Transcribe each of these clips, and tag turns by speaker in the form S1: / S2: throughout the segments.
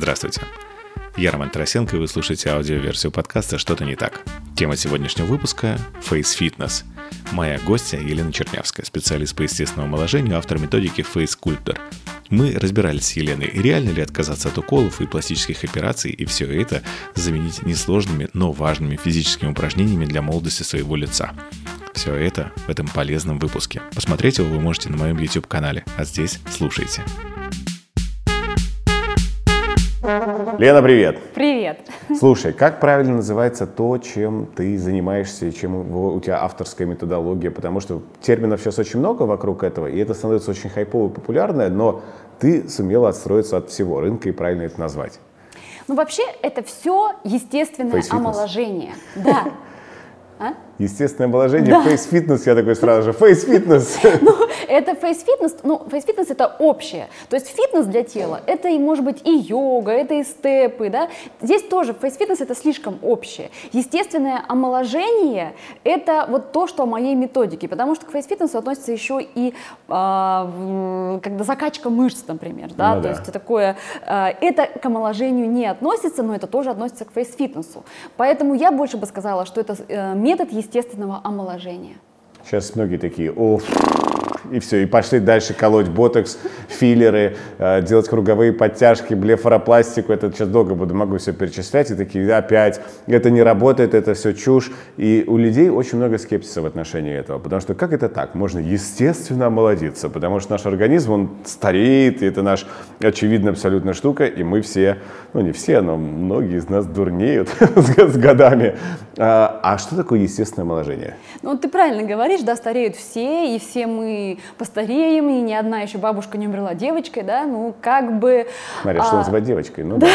S1: Здравствуйте. Я Роман Тарасенко, и вы слушаете аудиоверсию подкаста «Что-то не так». Тема сегодняшнего выпуска – Face Fitness. Моя гостья Елена Чернявская, специалист по естественному омоложению, автор методики Sculptor. Мы разбирались с Еленой, реально ли отказаться от уколов и пластических операций, и все это заменить несложными, но важными физическими упражнениями для молодости своего лица. Все это в этом полезном выпуске. Посмотреть его вы можете на моем YouTube-канале, а здесь слушайте. Лена, привет.
S2: Привет.
S1: Слушай, как правильно называется то, чем ты занимаешься и чем у тебя авторская методология? Потому что терминов сейчас очень много вокруг этого, и это становится очень хайпово и популярное, но ты сумела отстроиться от всего рынка и правильно это назвать.
S2: Ну, вообще, это все естественное омоложение. Да.
S1: А? Естественное омоложение, да. фейс-фитнес, я такой сразу же, фейс-фитнес.
S2: Ну, это фейс-фитнес, ну, фейс-фитнес это общее. То есть фитнес для тела, это и может быть и йога, это и степы, да. Здесь тоже фейс-фитнес это слишком общее. Естественное омоложение это вот то, что о моей методике, потому что к фейс-фитнесу относится еще и э, когда закачка мышц, например, да, ну, то да. есть такое, э, это к омоложению не относится, но это тоже относится к фейс-фитнесу. Поэтому я больше бы сказала, что это э, метод естественного омоложения.
S1: Сейчас многие такие, о, и все, и пошли дальше колоть ботокс, филлеры, э, делать круговые подтяжки, блефаропластику. Это сейчас долго буду, могу все перечислять. И такие, опять, это не работает, это все чушь. И у людей очень много скепсиса в отношении этого. Потому что как это так? Можно естественно омолодиться, потому что наш организм, он стареет, и это наш, очевидно, абсолютно штука, и мы все, ну не все, но многие из нас дурнеют с годами. А, а что такое естественное омоложение?
S2: Ну, ты правильно говоришь, да, стареют все, и все мы постареем, и ни одна еще бабушка не умерла девочкой, да, ну как бы...
S1: Смотри, что а, называть девочкой, ну да.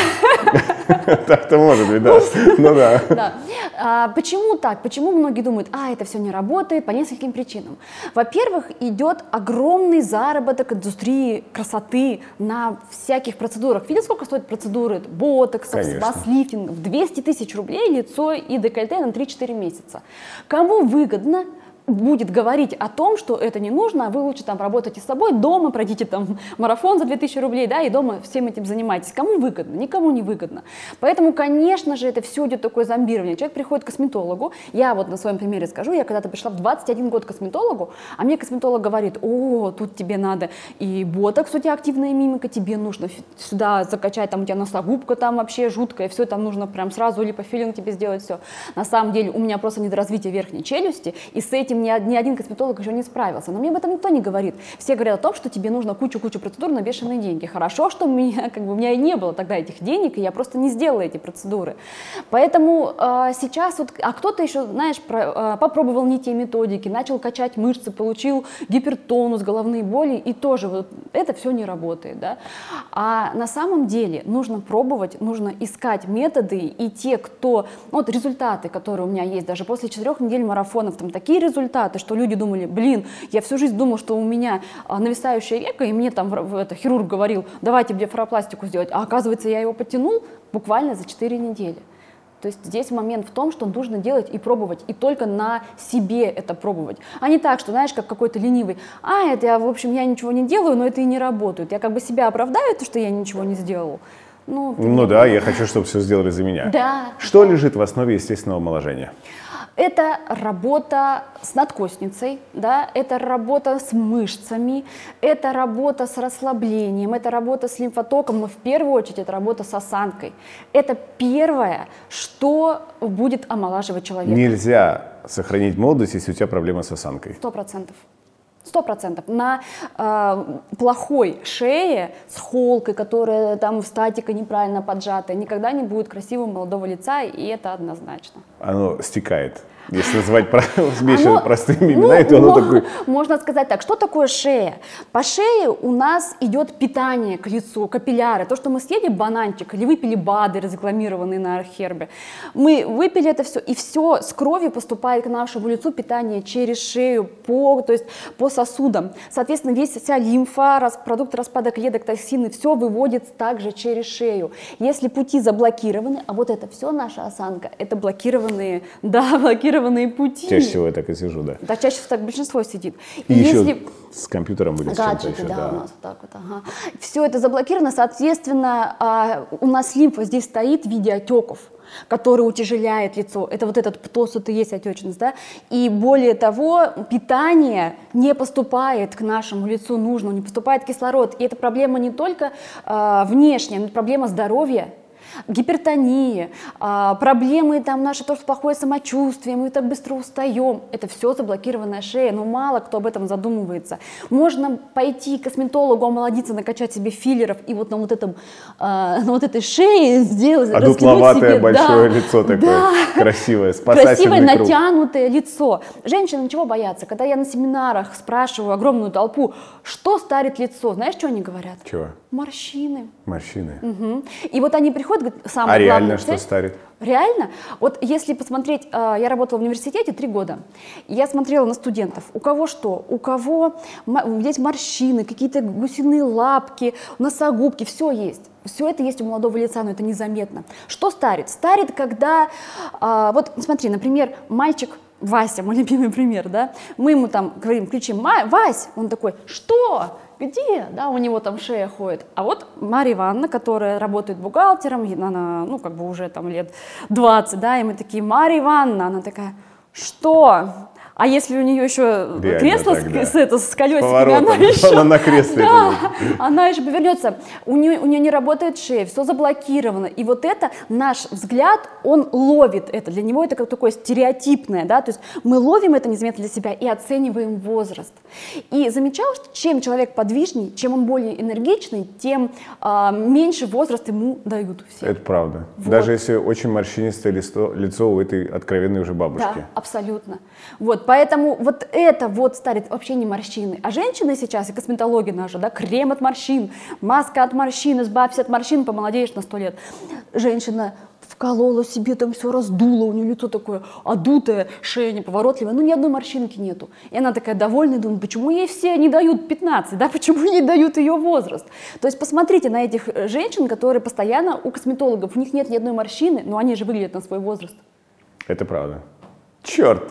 S1: Так-то может быть, да. Ну
S2: да. А, почему так? Почему многие думают, а, это все не работает по нескольким причинам. Во-первых, идет огромный заработок индустрии красоты на всяких процедурах. Видишь, сколько стоят процедуры ботоксов, спас-лифтингов? 200 тысяч рублей лицо и декольте на 3-4 месяца. Кому выгодно? Будет говорить о том, что это не нужно, а вы лучше там работайте с собой, дома пройдите там марафон за 2000 рублей, да, и дома всем этим занимайтесь. Кому выгодно? Никому не выгодно. Поэтому, конечно же, это все идет такое зомбирование. Человек приходит к косметологу, я вот на своем примере скажу, я когда-то пришла в 21 год к косметологу, а мне косметолог говорит, о, тут тебе надо и ботокс, у тебя активная мимика, тебе нужно сюда закачать, там у тебя носогубка там вообще жуткая, все там нужно прям сразу липофилинг тебе сделать, все. На самом деле у меня просто недоразвитие верхней челюсти, и с этим этим ни, ни один косметолог еще не справился. Но мне об этом никто не говорит. Все говорят о том, что тебе нужно кучу-кучу процедур на бешеные деньги. Хорошо, что у меня, как бы, у меня и не было тогда этих денег, и я просто не сделала эти процедуры. Поэтому э, сейчас вот, а кто-то еще, знаешь, про, э, попробовал не те методики, начал качать мышцы, получил гипертонус, головные боли, и тоже вот это все не работает, да. А на самом деле нужно пробовать, нужно искать методы, и те, кто, вот результаты, которые у меня есть, даже после четырех недель марафонов, там такие результаты, результаты, что люди думали, блин, я всю жизнь думал, что у меня а, нависающее веко, и мне там это, хирург говорил, давайте блефаропластику сделать, а оказывается, я его потянул буквально за 4 недели. То есть здесь момент в том, что нужно делать и пробовать, и только на себе это пробовать. А не так, что, знаешь, как какой-то ленивый, а, это я, в общем, я ничего не делаю, но это и не работает. Я как бы себя оправдаю, то, что я ничего не сделал.
S1: Ну, ну да, я хочу, чтобы все сделали за меня.
S2: Да.
S1: Что лежит в основе естественного омоложения?
S2: Это работа с надкостницей, да, это работа с мышцами, это работа с расслаблением, это работа с лимфотоком, но в первую очередь это работа с осанкой. Это первое, что будет омолаживать человека.
S1: Нельзя сохранить молодость, если у тебя проблема с осанкой.
S2: Сто процентов. Сто процентов. На э, плохой шее с холкой, которая там статика неправильно поджатая, никогда не будет красивого молодого лица, и это однозначно.
S1: Оно стекает. Если называть вещи оно, простыми ну, именами, то оно такое...
S2: Можно сказать так, что такое шея? По шее у нас идет питание к лицу, капилляры. То, что мы съели бананчик или выпили БАДы, разрекламированные на Архербе. Мы выпили это все, и все с кровью поступает к нашему лицу питание через шею, по, то есть по сосудам. Соответственно, весь, вся лимфа, рас, продукты распада клеток, токсины, все выводится также через шею. Если пути заблокированы, а вот это все наша осанка, это блокированные, да, блокированные заблокированные пути.
S1: Чаще всего я так и сижу, да.
S2: Да, чаще всего так большинство сидит.
S1: И
S2: если...
S1: еще с компьютером или с чем-то
S2: Гаджеты,
S1: еще,
S2: да,
S1: да.
S2: у нас вот так вот, ага. Все это заблокировано, соответственно, а, у нас лимфа здесь стоит в виде отеков который утяжеляет лицо. Это вот этот то, что ты есть отечность, да. И более того, питание не поступает к нашему лицу нужно, не поступает кислород. И это проблема не только э, внешняя, но проблема здоровья гипертония, а, проблемы там наши тоже плохое самочувствие, мы так быстро устаем. Это все заблокированная шея, но мало кто об этом задумывается. Можно пойти к косметологу, омолодиться, накачать себе филлеров и вот на вот этом, а, на вот этой шее сделать,
S1: А дутловатое
S2: себе,
S1: большое
S2: да,
S1: лицо такое,
S2: да.
S1: красивое,
S2: Красивое
S1: спасательный круг.
S2: натянутое лицо. Женщины чего боятся? Когда я на семинарах спрашиваю огромную толпу, что старит лицо, знаешь, что они говорят?
S1: Чего?
S2: Морщины.
S1: Морщины.
S2: Мгм. И вот они приходят, говорят, самое
S1: А реально
S2: главное,
S1: что
S2: цель-
S1: старит?
S2: Реально? Вот если посмотреть, э, я работала в университете три года, я смотрела на студентов, у кого что, у кого есть морщины, какие-то гусиные лапки, носогубки, все есть. Все это есть у молодого лица, но это незаметно. Что старит? Старит, когда, а, вот смотри, например, мальчик Вася, мой любимый пример, да, мы ему там говорим, кричим, «Ма- Вась, он такой, что? Где? Да, у него там шея ходит. А вот Марья Ивановна, которая работает бухгалтером, она, ну, как бы уже там лет 20, да, и мы такие, Марья Ивановна, она такая, что? А если у нее еще
S1: Реально
S2: кресло с,
S1: тогда.
S2: с, это, с колесиками,
S1: поворотом.
S2: она еще...
S1: Она на кресле
S2: Да, она еще повернется. У нее, у нее не работает шея, все заблокировано. И вот это, наш взгляд, он ловит это. Для него это как такое стереотипное, да, то есть мы ловим это незаметно для себя и оцениваем возраст. И замечал, что чем человек подвижней, чем он более энергичный, тем а, меньше возраст ему дают все.
S1: Это правда.
S2: Вот.
S1: Даже если очень морщинистое лицо, лицо у этой откровенной уже бабушки.
S2: Да, абсолютно. Вот, поэтому вот это вот старит вообще не морщины. А женщины сейчас, и косметология наша, да, крем от морщин, маска от морщин, избавься от морщин, помолодеешь на сто лет. Женщина вколола себе там все раздула, у нее лицо такое одутое, шея неповоротливая, ну ни одной морщинки нету. И она такая довольная, думает, почему ей все не дают 15, да, почему ей дают ее возраст. То есть посмотрите на этих э, женщин, которые постоянно у косметологов, у них нет ни одной морщины, но они же выглядят на свой возраст.
S1: Это правда. Черт!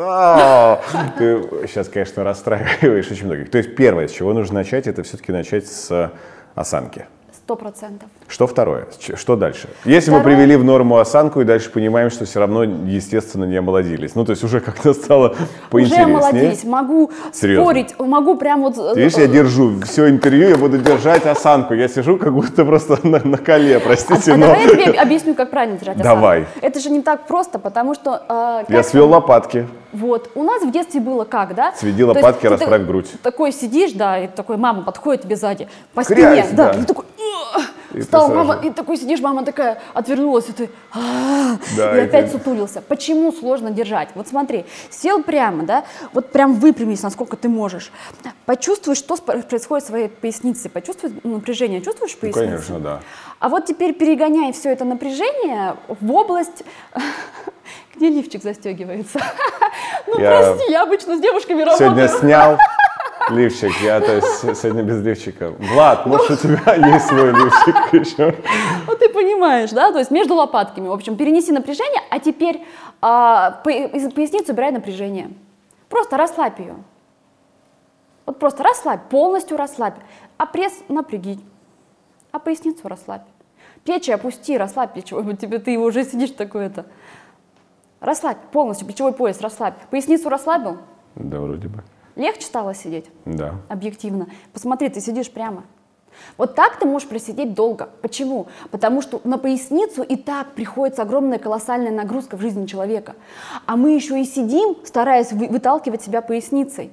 S1: А, Ты сейчас, конечно, расстраиваешь очень многих. То есть первое, с чего нужно начать, это все-таки начать с осанки.
S2: Сто процентов.
S1: Что второе? Что дальше? Если мы
S2: Второе-
S1: привели в норму осанку и дальше понимаем, что все равно, естественно, не омолодились. Ну, то есть уже как-то стало
S2: Уже
S1: поинтереснее.
S2: омолодились, могу
S1: Серьезно?
S2: спорить, могу прям вот... э,
S1: Ты видишь, я держу все интервью, я буду держать осанку. Я сижу как будто просто на, на коле,
S2: А,
S1: простите,
S2: а
S1: но
S2: давай я тебе объясню, как правильно держать осанку.
S1: Давай.
S2: Это же не так просто, потому что... э,
S1: я свел лопатки.
S2: Вот, у нас в детстве было как, да?
S1: Сведи
S2: То
S1: лопатки, расправь грудь.
S2: Такой сидишь, да, и такой мама подходит тебе сзади по
S1: Грязь,
S2: спине, да,
S1: да.
S2: и такой...
S1: И ты
S2: Встал,
S1: сразу-
S2: мама, и такой сидишь, мама такая отвернулась, и ты...
S1: Да,
S2: и
S1: и
S2: опять
S1: ты-
S2: сутулился. Почему сложно держать? Вот смотри, сел прямо, да, вот прям выпрямись, насколько ты можешь. Почувствуй, что происходит в своей пояснице, почувствуй напряжение, чувствуешь
S1: Ну,
S2: поясницу?
S1: конечно, да.
S2: А вот теперь перегоняй все это напряжение в область, где лифчик застегивается. Ну
S1: Я
S2: прости, я обычно с девушками работаю.
S1: Сегодня снял лифчик, я то есть сегодня без лифчика. Влад, может у тебя есть свой лифчик еще?
S2: Ну ты понимаешь, да? То есть между лопатками. В общем, перенеси напряжение, а теперь а, поясницу убирай напряжение. Просто расслабь ее. Вот просто расслабь, полностью расслабь. А пресс напряги. А поясницу расслабь. Плечи опусти, расслабь плечевой. Тебе ты уже сидишь такой это. Расслабь полностью, плечевой пояс расслабь. Поясницу расслабил,
S1: Да, вроде бы.
S2: Легче стало сидеть.
S1: Да.
S2: объективно. Посмотри, ты сидишь прямо. Вот так ты можешь просидеть долго. Почему? Потому что на поясницу и так приходится огромная колоссальная нагрузка в жизни человека. А мы еще и сидим, стараясь вы- выталкивать себя поясницей.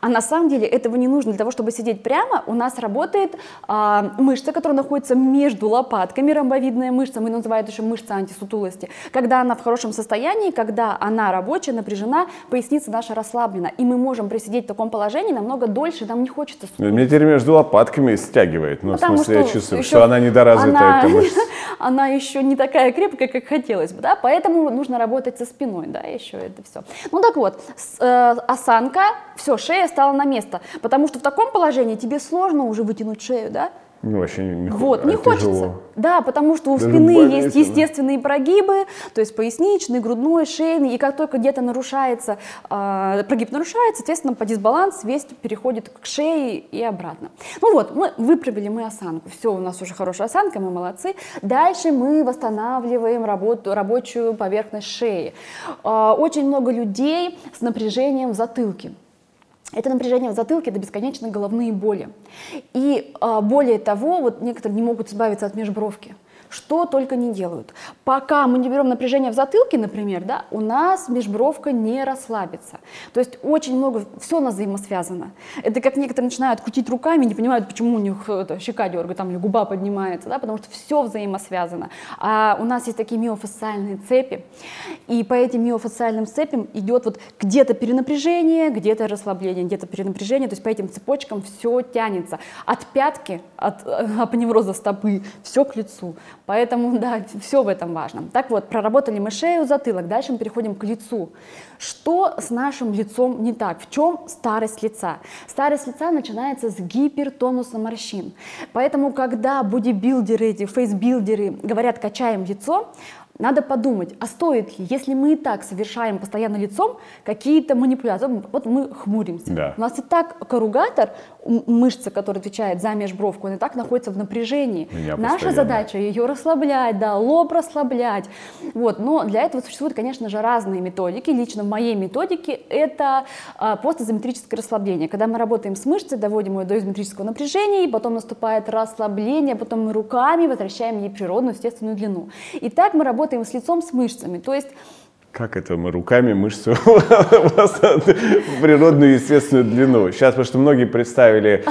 S2: А на самом деле этого не нужно. Для того, чтобы сидеть прямо, у нас работает а, мышца, которая находится между лопатками, ромбовидная мышца, мы называем еще мышца антисутулости. Когда она в хорошем состоянии, когда она рабочая, напряжена, поясница наша расслаблена. И мы можем присидеть в таком положении намного дольше, нам не хочется
S1: Ну, Меня теперь между лопатками стягивает. Ну, в
S2: Потому
S1: смысле, я
S2: что
S1: чувствую,
S2: еще
S1: что она недоразвитая,
S2: она-
S1: мышца.
S2: Она еще не такая крепкая, как хотелось бы, да, поэтому нужно работать со спиной, да, еще это все. Ну так вот, с- э, осанка, все, шея стала на место, потому что в таком положении тебе сложно уже вытянуть шею, да,
S1: Ну, вообще не,
S2: вот, не
S1: а
S2: хочется.
S1: тяжело.
S2: Да, потому что у
S1: Даже
S2: спины
S1: болезненно.
S2: есть естественные прогибы, то есть поясничный, грудной, шейный, и как только где-то нарушается, э, прогиб нарушается, соответственно, по дисбаланс весь переходит к шее и обратно. Ну вот, мы выправили мы осанку, все, у нас уже хорошая осанка, мы молодцы. Дальше мы восстанавливаем работу, рабочую поверхность шеи. Э, очень много людей с напряжением в затылке. Это напряжение в затылке, это бесконечные головные боли. И а, более того, вот некоторые не могут избавиться от межбровки. Что только не делают. Пока мы не берем напряжение в затылке, например, да, у нас межбровка не расслабится. То есть очень много, все у нас взаимосвязано. Это как некоторые начинают крутить руками, не понимают, почему у них это, щека дергает, там, или губа поднимается, да, потому что все взаимосвязано. А у нас есть такие миофасциальные цепи, и по этим миофасциальным цепям идет вот где-то перенапряжение, где-то расслабление, где-то перенапряжение, то есть по этим цепочкам все тянется. От пятки, от э, апоневроза стопы, все к лицу. Поэтому, да, все в этом важно. Так вот, проработали мы шею, затылок, дальше мы переходим к лицу. Что с нашим лицом не так? В чем старость лица? Старость лица начинается с гипертонуса морщин. Поэтому, когда бодибилдеры, эти фейсбилдеры говорят «качаем лицо», надо подумать, а стоит ли, если мы и так совершаем постоянно лицом какие-то манипуляции, вот мы хмуримся.
S1: Да.
S2: У нас и так корругатор, мышца, которая отвечает за межбровку, он и так находится в напряжении.
S1: Меня
S2: Наша
S1: постоянно.
S2: задача ее расслаблять, да, лоб расслаблять. Вот. Но для этого существуют, конечно же, разные методики. Лично в моей методике это а, постизометрическое расслабление. Когда мы работаем с мышцей, доводим ее до изометрического напряжения, и потом наступает расслабление, потом мы руками возвращаем ей природную, естественную длину. И так мы работаем с лицом, с мышцами. То есть
S1: Как это мы руками мышцу природную естественную длину? Сейчас, потому что многие представили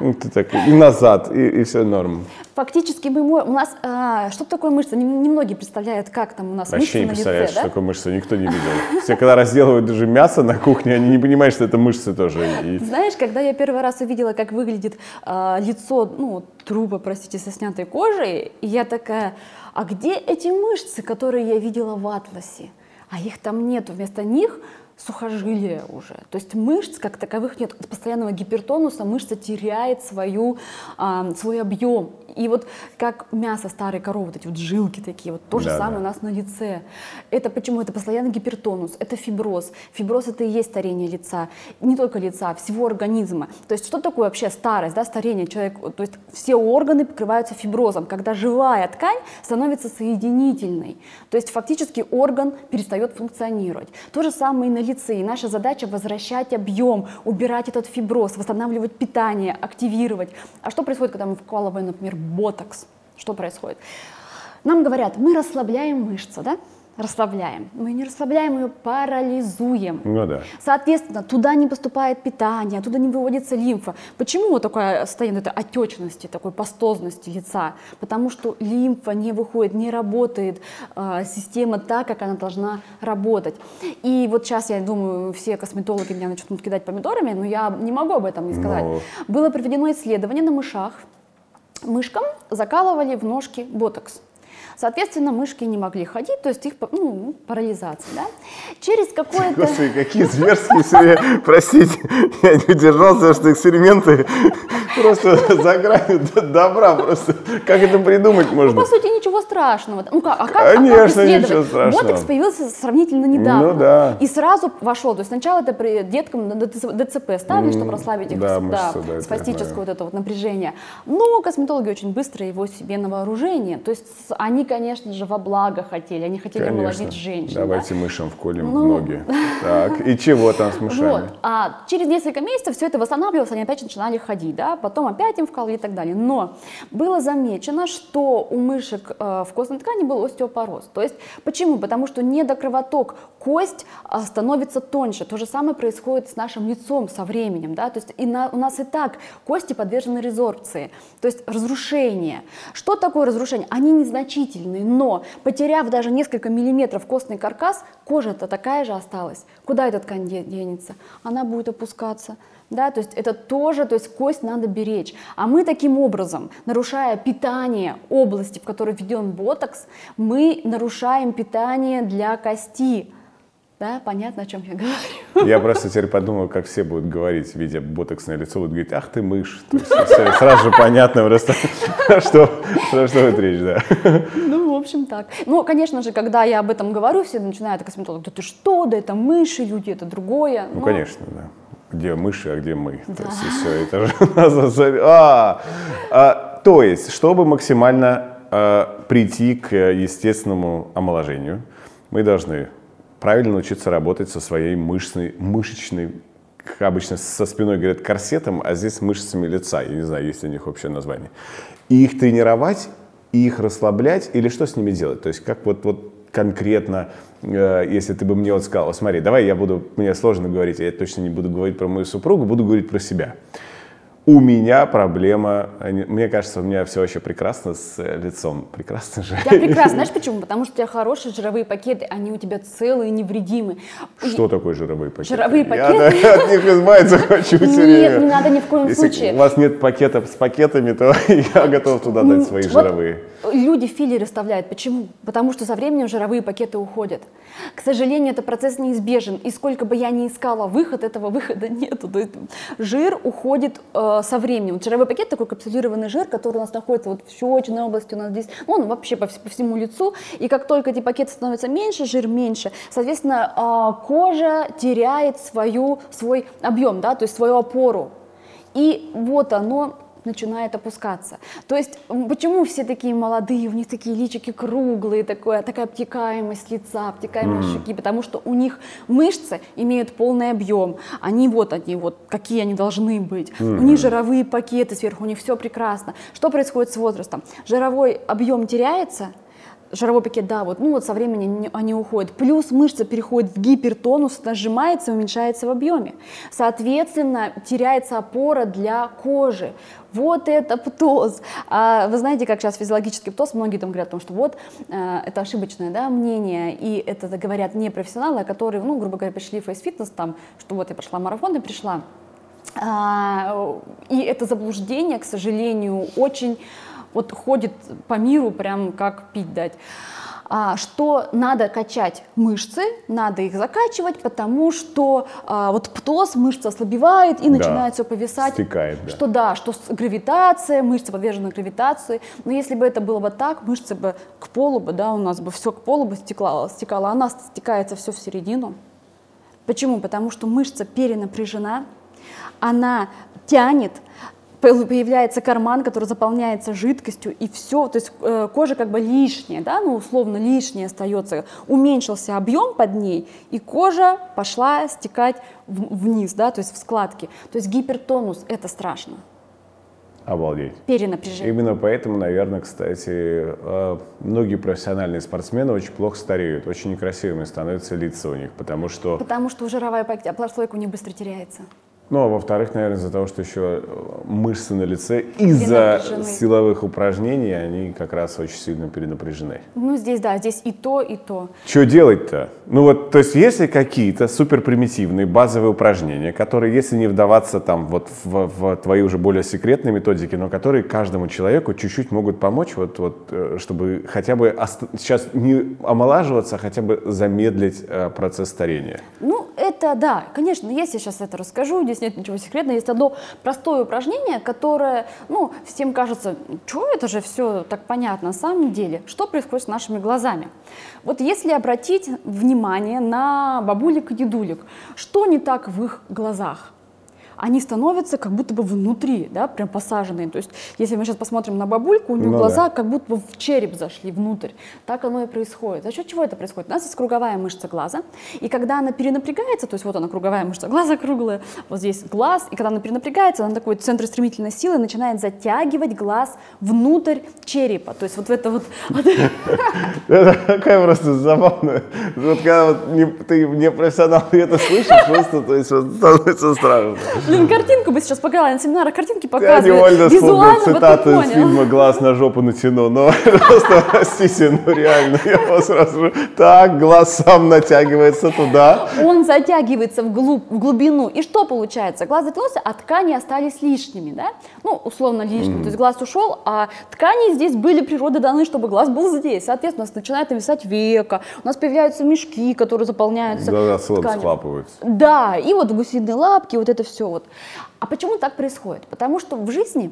S1: ну, ты так, и назад, и, и все норм.
S2: Фактически мы у нас а, что такое мышца? Не- Немногие представляют, как там у нас
S1: Вообще не
S2: мышцы на
S1: представляешь,
S2: лице,
S1: что
S2: да?
S1: такое мышца, никто не видел. Все, когда разделывают даже мясо на кухне, они не понимают, что это мышцы тоже. И-
S2: Знаешь, когда я первый раз увидела, как выглядит а, лицо, ну, трупа, простите, со снятой кожей, я такая, а где эти мышцы, которые я видела в атласе? А их там нету, вместо них сухожилия уже. То есть мышц как таковых нет. От постоянного гипертонуса мышца теряет свою, а, свой объем. И вот как мясо старой коровы, вот эти вот жилки такие, вот то же
S1: Да,
S2: самое
S1: да.
S2: у нас на лице. Это почему? Это постоянный гипертонус, это фиброз. Фиброз это и есть старение лица. Не только лица, всего организма. То есть что такое вообще старость, да, старение? Человек, то есть все органы покрываются фиброзом, когда живая ткань становится соединительной. То есть фактически орган перестает функционировать. То же самое и на лице. И наша задача возвращать объем, убирать этот фиброз, восстанавливать питание, активировать. А что происходит, когда мы вкалываем, например, ботокс? Что происходит? Нам говорят, мы расслабляем мышцу, да? Расслабляем. Мы не расслабляем ее, парализуем.
S1: Ну да.
S2: Соответственно, туда не поступает питание, оттуда не выводится лимфа. Почему вот такое состояние этой отечности, такой пастозности лица? Потому что лимфа не выходит, не работает э, система так, как она должна работать. И вот сейчас, я думаю, все косметологи меня начнут кидать помидорами, но я не могу об этом не сказать.
S1: Ну.
S2: Было проведено исследование на мышах. Мышкам закалывали в ножки ботокс. Соответственно, мышки не могли ходить, то есть их ну, парализация. Да? Через какое-то...
S1: Господи, какие зверские все, простите, я не удержался, что эксперименты просто за гранью добра, просто как это придумать
S2: Ну,
S1: можно?
S2: по сути, ничего страшного. Ну, как, а как, а как
S1: Конечно, ничего страшного.
S2: Ботокс появился сравнительно недавно.
S1: Ну да.
S2: И сразу вошел. То есть сначала это при деткам ДЦП ставили, чтобы расслабить их
S1: да, да, я
S2: спастическое вот это вот напряжение. Но косметологи очень быстро его себе на вооружение. То есть с- они, конечно же, во благо хотели. Они хотели
S1: Конечно.
S2: омолодить женщин. да.
S1: Давайте мышам вколем в
S2: Ну.
S1: ноги. Так, и чего там с мышами?
S2: Вот. А через несколько месяцев все это восстанавливалось, они опять начинали ходить, да, потом опять им вкалывали и так далее. Но было замечено, что у мышек э, в костной ткани был остеопороз. То есть почему? Потому что недокровоток, кость а, становится тоньше. То же самое происходит с нашим лицом со временем, да, то есть и на- у нас и так кости подвержены резорбции, то есть разрушение. Что такое разрушение? Они незначительные, но потеряв даже несколько миллиметров костный каркас, кожа-то такая же осталась. Куда эта ткань де- денется? Она будет опускаться. Да, то есть это тоже, то есть кость надо беречь. А мы таким образом, нарушая питание области, в которой введен ботокс, мы нарушаем питание для кости. Да, понятно, о чем я говорю.
S1: Я просто теперь подумал, как все будут говорить, видя ботоксное лицо, будут говорить, ах ты мышь. То есть, сразу же понятно просто, что, про что это речь, да.
S2: Ну, в общем, так. Ну, конечно же, когда я об этом говорю, все начинают, косметолог, да ты что, да это мыши, люди, это другое.
S1: Ну,
S2: Но-
S1: конечно, да. Где мыши, а где мы. То есть, и все, это же нас а, а, То есть, чтобы максимально а, прийти к естественному омоложению, мы должны правильно научиться работать со своей мышечной, мышечной, как обычно со спиной говорят, корсетом, а здесь мышцами лица. Я не знаю, есть ли у них общее название. И их тренировать, их расслаблять, или что с ними делать? То есть как вот, вот конкретно, э, если ты бы мне вот сказал, «О, смотри, давай я буду, мне сложно говорить, я точно не буду говорить про мою супругу, буду говорить про себя. У меня проблема, мне кажется, у меня все вообще прекрасно с э, лицом. Прекрасно же.
S2: Я прекрасно, знаешь почему? Потому что у тебя хорошие жировые пакеты, они у тебя целые, невредимы.
S1: Что такое жировые пакеты?
S2: Жировые
S1: Я
S2: пакеты?
S1: от них избавиться хочу все
S2: Нет, не надо ни в коем
S1: Если
S2: случае.
S1: у вас нет пакетов с пакетами, то я готов туда дать свои жировые.
S2: Люди филлеры вставляют. Почему? Потому что со временем жировые пакеты уходят. К сожалению, это процесс неизбежен. И сколько бы я ни искала выход, этого выхода нету. Жир уходит э, со временем. Жировой пакет такой капсулированный жир, который у нас находится вот в щечной области, у нас здесь, ну, он вообще по, по всему лицу. И как только эти пакеты становятся меньше, жир меньше, соответственно, э, кожа теряет свою, свой объем, да, то есть свою опору. И вот оно начинает опускаться. То есть почему все такие молодые, у них такие личики круглые, такое, такая обтекаемость лица, обтекаемость щеки, потому что у них мышцы имеют полный объем. Они вот они, вот какие они должны быть. У них жировые пакеты сверху, у них все прекрасно. Что происходит с возрастом? Жировой объем теряется, Жировой пакет, да, вот, ну вот со временем они, уходят. Плюс мышца переходит в гипертонус, она сжимается, уменьшается в объеме. Соответственно, теряется опора для кожи. Вот это птоз. А вы знаете, как сейчас физиологический птоз, многие там говорят о том, что вот э, это ошибочное да, мнение, и это говорят не профессионалы, которые, ну, грубо говоря, пришли в фейс-фитнес, там, что вот я прошла марафон и пришла. А, и это заблуждение, к сожалению, очень вот ходит по миру, прям как пить дать. А, что надо качать мышцы, надо их закачивать, потому что а, вот птоз, мышца ослабевает и
S1: Да,
S2: начинает все повисать.
S1: стекает, да.
S2: Что да, что гравитация, мышцы подвержены гравитации. Но если бы это было бы так, мышцы бы к полу бы, да, у нас бы все к полу бы стекало, стекало, а у нас стекается все в середину. Почему? Потому что мышца перенапряжена, она тянет, появляется карман, который заполняется жидкостью, и все, то есть э, кожа как бы лишняя, да, ну условно лишняя остается, уменьшился объем под ней, и кожа пошла стекать в- вниз, да, то есть в складки. То есть гипертонус – это страшно,
S1: Обалдеть.
S2: перенапряжение.
S1: Именно поэтому, наверное, кстати, э, многие профессиональные спортсмены очень плохо стареют, очень некрасивыми становятся лица у них, потому что,
S2: Потому что жировая а прослойка у них быстро теряется.
S1: Ну, а во-вторых, наверное, из-за того, что еще э, мышцы на лице из-за силовых упражнений, они как раз очень сильно перенапряжены.
S2: Ну здесь, да, здесь и то, и то.
S1: Что делать-то? Ну вот, то есть, есть ли какие-то супер примитивные базовые упражнения, которые, если не вдаваться там вот в, в твои уже более секретные методики, но которые каждому человеку чуть-чуть могут помочь, вот, вот, э, чтобы хотя бы ост- сейчас не омолаживаться, а хотя бы замедлить э, процесс старения?
S2: Ну, это да, конечно, есть, я сейчас это расскажу, здесь нет ничего секретного. Есть одно простое упражнение, которое, ну, всем кажется, что это же все так понятно. На самом деле, что происходит с нашими глазами? Вот если обратить внимание на бабулек и дедулек, что не так в их глазах? Они становятся как будто бы внутри, да, прям посаженные. То есть, если мы сейчас посмотрим на бабульку, у нее
S1: Ну
S2: глаза
S1: да.
S2: как будто бы в череп зашли внутрь. Так оно и происходит. За счет чего это происходит? У нас есть круговая мышца глаза, и когда она перенапрягается, то есть вот она круговая мышца глаза круглая, вот здесь глаз, и когда она перенапрягается, она такой центр стремительной силы начинает затягивать глаз внутрь черепа. То есть вот в это вот...
S1: Это такая просто забавная. Вот когда ты не профессионал и это слышишь, просто то есть становится страшно.
S2: Блин, картинку бы сейчас показала, на семинарах картинки
S1: Я вспомнил
S2: Визуально вот ты
S1: цитату из фильма «Глаз на жопу натяну». Но просто, простите, ну реально, я вас сразу... Так, глаз сам натягивается туда.
S2: Он затягивается в глубину. И что получается? Глаз затянулся, а ткани остались лишними, да? Ну, условно лишними. То есть глаз ушел, а ткани здесь были природы даны, чтобы глаз был здесь. Соответственно, у нас начинает нависать века, у нас появляются мешки, которые заполняются
S1: Да-да,
S2: тканью.
S1: схлапываются.
S2: Да, и вот гусиные лапки, вот это все вот. А почему так происходит? Потому что в жизни,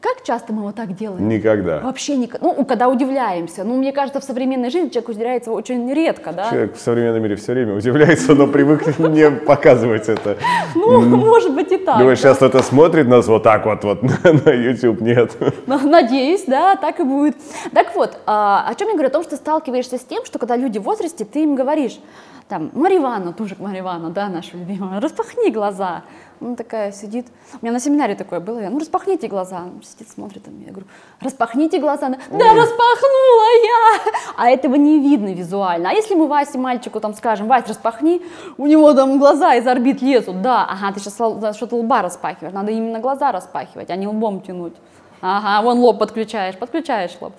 S2: как часто мы вот так делаем?
S1: Никогда.
S2: Вообще никогда. Ну, когда удивляемся. Ну, мне кажется, в современной жизни человек удивляется очень редко, да?
S1: Человек в современном мире все время удивляется, но привык не показывать это.
S2: Ну, может быть и так.
S1: Думаешь, сейчас кто-то смотрит нас вот так вот, вот на YouTube? Нет.
S2: Надеюсь, да, так и будет. Так вот, а, о чем я говорю? О том, что сталкиваешься с тем, что когда люди в возрасте, ты им говоришь, там, Мариванна, тоже Мариванна, да, наша любимая, распахни глаза. Она такая сидит, у меня на семинаре такое было, я, ну распахните глаза, Она сидит, смотрит на меня, я говорю, распахните глаза, Она, да, распахнула я, а этого не видно визуально. А если мы Васе, мальчику, там скажем, Вась, распахни, у него там глаза из орбит лезут, да, ага, ты сейчас что-то лба распахиваешь, надо именно глаза распахивать, а не лбом тянуть. Ага, вон лоб подключаешь, подключаешь лоб.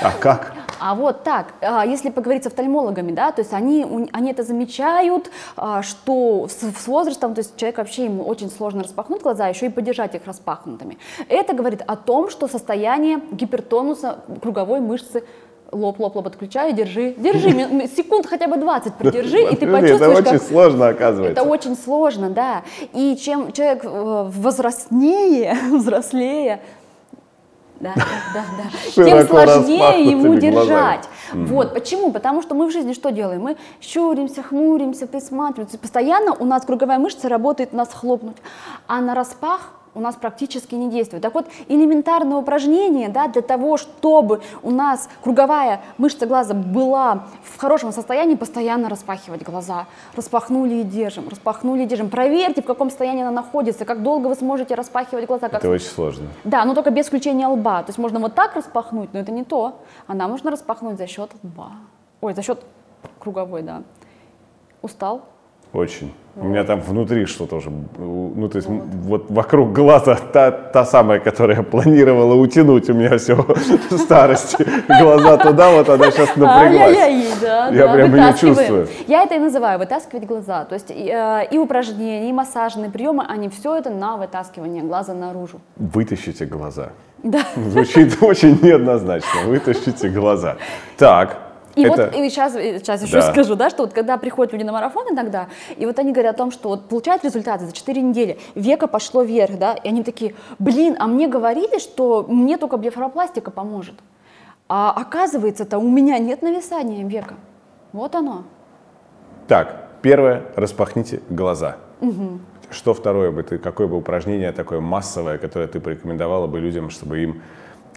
S1: А как?
S2: А вот так, а, если поговорить с офтальмологами, да, то есть они, они это замечают, а, что с, с возрастом, то есть человек вообще ему очень сложно распахнуть глаза, еще и подержать их распахнутыми. Это говорит о том, что состояние гипертонуса круговой мышцы лоб, лоб, лоб отключаю, держи, держи, секунд хотя бы 20 продержи, и ты
S1: Это
S2: почувствуешь,
S1: очень
S2: как,
S1: сложно, оказывается.
S2: это очень сложно, да. И чем человек э, возрастнее, взрослее, да, да, да. Тем сложнее ему
S1: распахнутыми глазами.
S2: держать. Вот почему? Потому что мы в жизни что делаем? Мы щуримся, хмуримся, присматриваемся. Постоянно у нас круговая мышца работает нас хлопнуть, а на распах у нас практически не действует. Так вот, элементарное упражнение да, для того, чтобы у нас круговая мышца глаза была в хорошем состоянии, постоянно распахивать глаза. Распахнули и держим, распахнули и держим. Проверьте, в каком состоянии она находится, как долго вы сможете распахивать глаза. Как
S1: Это очень сложно.
S2: да, но только без включения лба. То есть можно вот так распахнуть, но это не то. Она можно распахнуть за счет лба. Ой, за счет круговой, да. Устал?
S1: Очень. У меня там внутри что-то уже, ну то есть м, вот вокруг глаза та, та самая, которая планировала утянуть у меня все старости. Глаза туда, вот она сейчас напряглась.
S2: Ай-яй-яй, да,
S1: Я прям
S2: вытаскиваем.
S1: чувствую.
S2: Я это и называю вытаскивать глаза. То есть и, э, и упражнения, и массажные приемы, они все это на вытаскивание глаза наружу.
S1: Вытащите глаза.
S2: Да.
S1: Звучит очень неоднозначно. Вытащите глаза. Так.
S2: И
S1: это...
S2: вот и сейчас, сейчас еще
S1: Да.
S2: скажу, да, что вот когда приходят люди на марафон иногда, и вот они говорят о том, что вот получают результаты за 4 недели, века пошло вверх, да, и они такие, блин, а мне говорили, что мне только блефаропластика поможет. А оказывается-то у меня нет нависания века. Вот оно.
S1: Так, первое, распахните глаза. Что второе бы ты, какое бы упражнение такое массовое, которое ты порекомендовала бы людям, чтобы им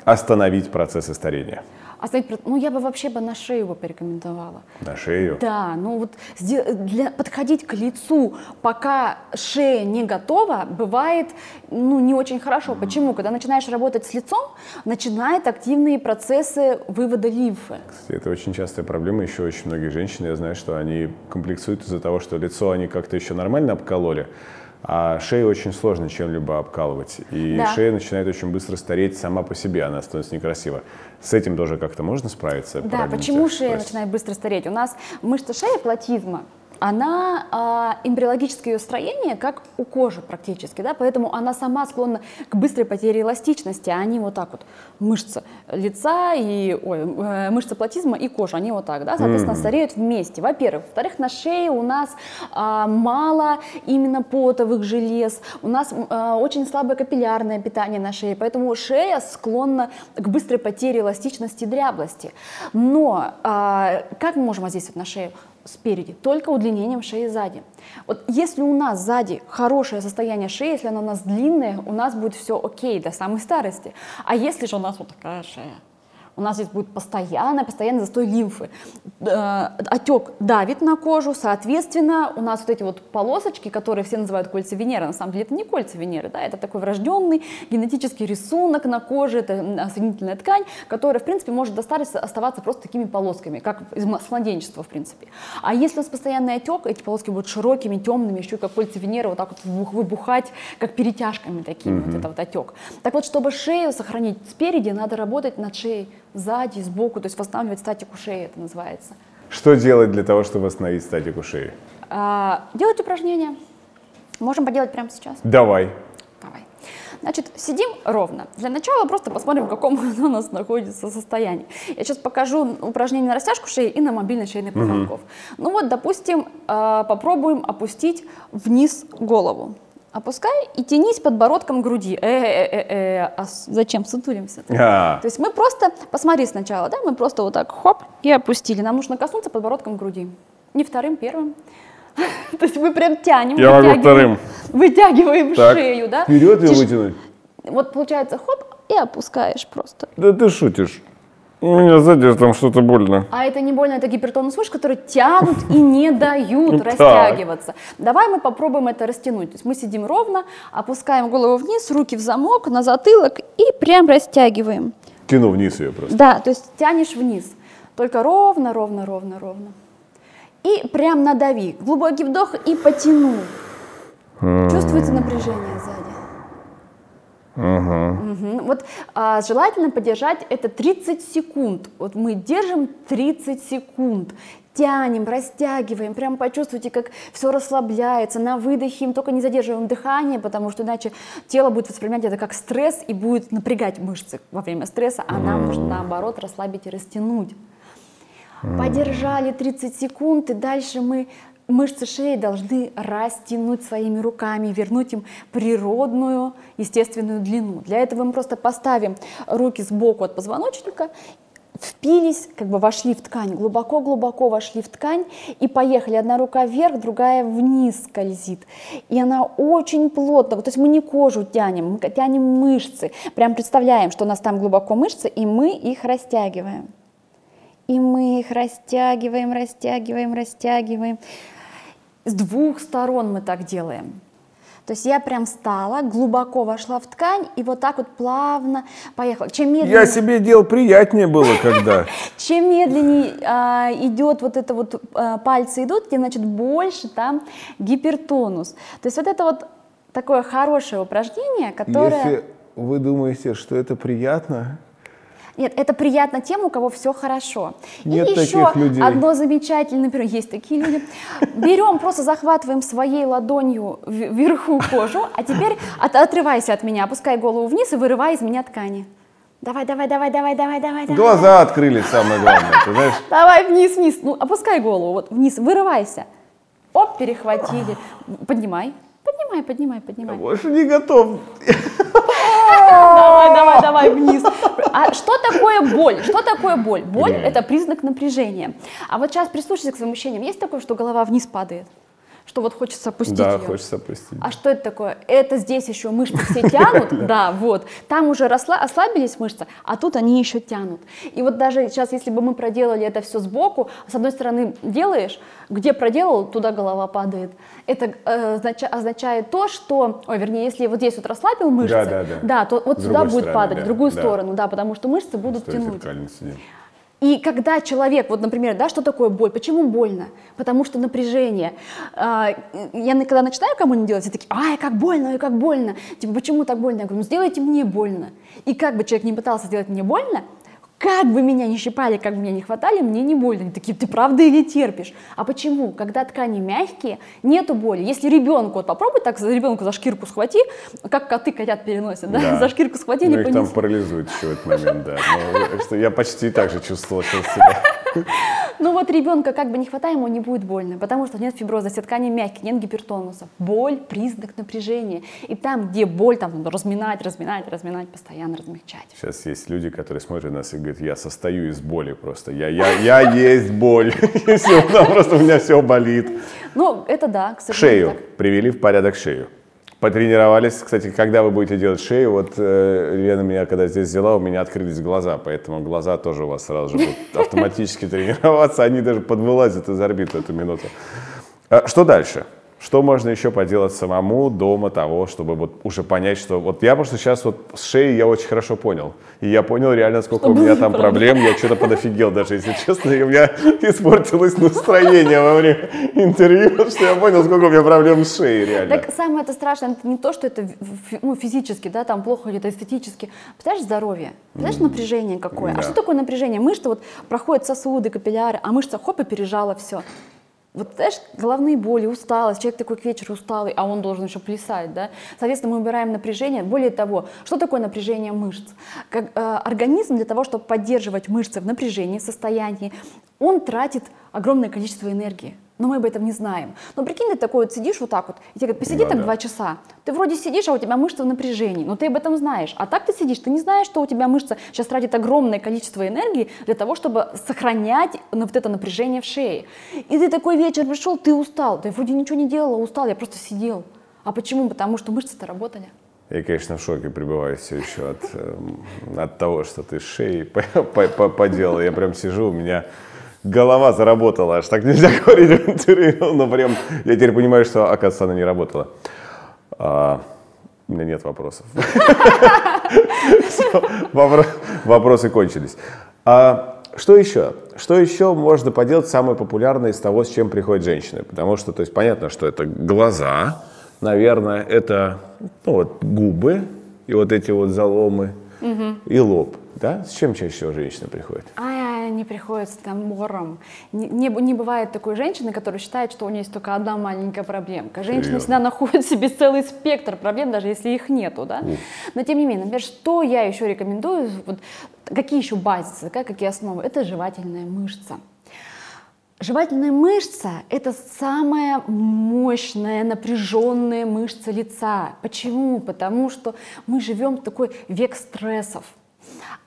S1: остановить процессы старения?
S2: А знаете, ну я бы вообще бы на шею бы порекомендовала.
S1: На шею?
S2: Да, ну вот для, подходить к лицу, пока шея не готова, бывает ну, не очень хорошо. Почему? Когда начинаешь работать с лицом, начинают активные процессы вывода лимфы.
S1: Кстати, это очень частая проблема. Еще очень многие женщины, я знаю, что они комплексуют из-за того, что лицо они как-то еще нормально обкололи, а шею очень сложно чем-либо обкалывать. И
S2: Да.
S1: шея начинает очень быстро стареть сама по себе, она становится некрасива. С этим тоже как-то можно справиться?
S2: Да, почему шея
S1: спросить?
S2: начинает быстро стареть? У нас мышца шеи, платизма, она а, эмбриологическое ее строение, как у кожи практически, да, поэтому она сама склонна к быстрой потере эластичности, а они вот так вот, мышца лица и, ой, э, мышца платизма и кожа, они вот так, да, соответственно, стареют вместе, во-первых. Во-вторых, на шее у нас а, мало именно потовых желез, у нас а, очень слабое капиллярное питание на шее, поэтому шея склонна к быстрой потере эластичности и дряблости. Но а, как мы можем воздействовать на шею? Спереди, только удлинением шеи сзади. Вот если у нас сзади хорошее состояние шеи, если она у нас длинная, у нас будет все окей до самой старости. А если же у нас вот такая шея, у нас здесь будет постоянно, постоянный застой лимфы. Э, отек давит на кожу, соответственно, у нас вот эти вот полосочки, которые все называют кольца Венеры, на самом деле это не кольца Венеры, да, это такой врожденный генетический рисунок на коже, это соединительная ткань, которая, в принципе, может достаточно оставаться просто такими полосками, как из младенчества, в принципе. А если у нас постоянный отек, эти полоски будут широкими, темными, еще как кольца Венеры, вот так вот выбухать, как перетяжками такими, mm-hmm. вот это вот отек. Так вот, чтобы шею сохранить спереди, надо работать над шеей сзади, сбоку, то есть восстанавливать статику шеи, это называется.
S1: Что делать для того, чтобы восстановить статику шеи?
S2: А, делать упражнения. Можем поделать прямо сейчас.
S1: Давай.
S2: Давай. Значит, сидим ровно. Для начала просто посмотрим, в каком у нас находится состоянии. Я сейчас покажу упражнение на растяжку шеи и на мобильный шейный позвонков. Угу. Ну вот, допустим, а, попробуем опустить вниз голову. Опускай и тянись подбородком к груди. Э -э -э -э, а зачем сутулимся? А. То есть мы просто, посмотри сначала, да, мы просто вот так хоп и опустили. Нам нужно коснуться подбородком груди. Не вторым, первым. То есть мы прям тянем,
S1: Я вытягиваем, вторым.
S2: вытягиваем так. шею, да?
S1: Вперед и вытянуть.
S2: Вот получается хоп и опускаешь просто.
S1: Да ты шутишь. У меня сзади там что-то больно.
S2: А это не больно, это гипертонус мышц, которые тянут и не дают растягиваться. Давай мы попробуем это растянуть. То есть мы сидим ровно, опускаем голову вниз, руки в замок, на затылок и прям растягиваем.
S1: Тяну вниз ее просто.
S2: Да, то есть тянешь вниз. Только ровно, ровно, ровно, ровно. И прям надави. Глубокий вдох и потянул. Чувствуется напряжение сзади. Угу. Угу. Вот а, желательно подержать это 30 секунд. Вот мы держим 30 секунд, тянем, растягиваем, прям почувствуйте, как все расслабляется. На выдохе только не задерживаем дыхание, потому что иначе тело будет воспринимать это как стресс и будет напрягать мышцы во время стресса, а нам нужно наоборот расслабить и растянуть. Подержали 30 секунд, и дальше мы мышцы шеи должны растянуть своими руками, вернуть им природную, естественную длину. Для этого мы просто поставим руки сбоку от позвоночника, впились, как бы вошли в ткань, глубоко-глубоко вошли в ткань и поехали. Одна рука вверх, другая вниз скользит. И она очень плотно, то есть мы не кожу тянем, мы тянем мышцы. Прям представляем, что у нас там глубоко мышцы, и мы их растягиваем. И мы их растягиваем, растягиваем, растягиваем. С двух сторон мы так делаем. То есть я прям встала, глубоко вошла в ткань и вот так вот плавно поехала.
S1: Чем медленнее... Я себе делал приятнее было, когда...
S2: Чем медленнее а, идет вот это вот, а, пальцы идут, тем, значит, больше там гипертонус. То есть вот это вот такое хорошее упражнение, которое...
S1: Если вы думаете, что это приятно,
S2: нет, это приятно тем, у кого все хорошо.
S1: Нет
S2: и
S1: таких
S2: еще
S1: людей.
S2: одно замечательное, например, есть такие люди. Берем, просто захватываем своей ладонью вверху кожу, а теперь от, отрывайся от меня, опускай голову вниз и вырывай из меня ткани. Давай, давай, давай, давай, давай, давай.
S1: Глаза давай. открылись, самое главное, ты знаешь?
S2: Давай вниз, вниз. Ну, опускай голову, вот вниз, вырывайся. Оп, перехватили. Поднимай. Поднимай, поднимай, поднимай.
S1: Я больше не готов.
S2: Давай, давай, давай, вниз. А что такое боль? Что такое боль? Боль – это признак напряжения. А вот сейчас прислушайся к своим ощущениям. Есть такое, что голова вниз падает? Что вот хочется опустить
S1: да,
S2: ее.
S1: Хочется опустить.
S2: А что это такое? Это здесь еще мышцы все тянут, да, вот. Там уже ослабились мышцы, а тут они еще тянут. И вот даже сейчас, если бы мы проделали это все сбоку, с одной стороны делаешь, где проделал, туда голова падает. Это э, означает то, что, ой, вернее, если вот здесь вот расслабил мышцы, да то вот сюда будет падать, в другую сторону, да, потому что мышцы будут тянуть. И когда человек, вот, например, да, что такое боль? Почему больно? Потому что напряжение. А, я когда начинаю кому-нибудь делать, все такие, ай, как больно, ой, как больно. Типа, почему так больно? Я говорю, ну сделайте мне больно. И как бы человек не пытался сделать мне больно, как бы меня не щипали, как бы меня не хватали, мне не больно. Они такие, ты правда или терпишь? А почему? Когда ткани мягкие, нету боли. Если ребенку, вот попробуй так ребенку за шкирку схвати, как коты котят переносят, да? да. За шкирку схвати,
S1: ну,
S2: не
S1: их там парализует еще в этот момент, да. Но, я почти так же чувствовал себя.
S2: Ну вот ребенка как бы не хватает, ему не будет больно, потому что нет фиброза, все ткани мягкие, нет гипертонуса. Боль – признак напряжения. И там, где боль, там надо разминать, разминать, разминать, постоянно размягчать.
S1: Сейчас есть люди, которые смотрят на нас и говорят, я состою из боли просто, я, я, я есть боль, просто у меня все болит.
S2: Ну, это да,
S1: к сожалению. Шею, привели в порядок шею. Потренировались. Кстати, когда вы будете делать шею, вот э, Лена меня когда здесь взяла, у меня открылись глаза, поэтому глаза тоже у вас сразу же будут автоматически тренироваться, они даже подвылазят из орбиты эту минуту. А что дальше? Что можно еще поделать самому дома того, чтобы вот уже понять, что вот я просто сейчас вот с шеей я очень хорошо понял. И я понял реально, сколько что у меня там проблем. Я что-то подофигел даже, если честно. И у меня испортилось настроение во время интервью, что я понял, сколько у меня проблем с шеей реально.
S2: Так самое это страшное, это не то, что это ну, физически, да, там плохо или это эстетически. Представляешь, здоровье, представляешь, mm. напряжение какое. А да. А что такое напряжение? Мышцы вот проходят сосуды, капилляры, а мышца хоп и пережала все. Вот, знаешь, головные боли, усталость, человек такой к вечеру усталый, а он должен еще плясать, да? Соответственно, мы убираем напряжение. Более того, что такое напряжение мышц? Как, э, организм для того, чтобы поддерживать мышцы в напряжении, в состоянии, он тратит огромное количество энергии но мы об этом не знаем. Но прикинь, ты такой вот сидишь вот так вот, и тебе говорят, посиди да, так да. два часа. Ты вроде сидишь, а у тебя мышца в напряжении, но ты об этом знаешь. А так ты сидишь, ты не знаешь, что у тебя мышца сейчас тратит огромное количество энергии для того, чтобы сохранять вот это напряжение в шее. И ты такой вечер пришел, ты устал. Ты вроде ничего не делала, устал, я просто сидел. А почему? Потому что мышцы-то работали.
S1: Я, конечно, в шоке пребываю все еще от, э, от того, что ты шеей поделал. Я прям сижу, у меня голова заработала, аж так нельзя говорить в интервью, но прям я теперь понимаю, что, оказывается, она не работала. А, у меня нет вопросов. Вопросы кончились. А что еще? Что еще можно поделать самое популярное из того, с чем приходят женщины? Потому что, то есть, понятно, что это глаза, наверное, это ну, вот, губы и вот эти вот заломы, угу. и лоб. Да? С чем чаще всего женщины приходят?
S2: А, они приходят с тамором. Не, не, не бывает такой женщины, которая считает, что у нее есть только одна маленькая проблемка. Женщина Серьезно? всегда находит себе целый спектр проблем, даже если их нету. Да? Но тем не менее, например, что я еще рекомендую, вот, какие еще базисы, да, какие основы? Это жевательная мышца. Жевательная мышца – это самая мощная, напряженная мышца лица. Почему? Потому что мы живем в такой век стрессов.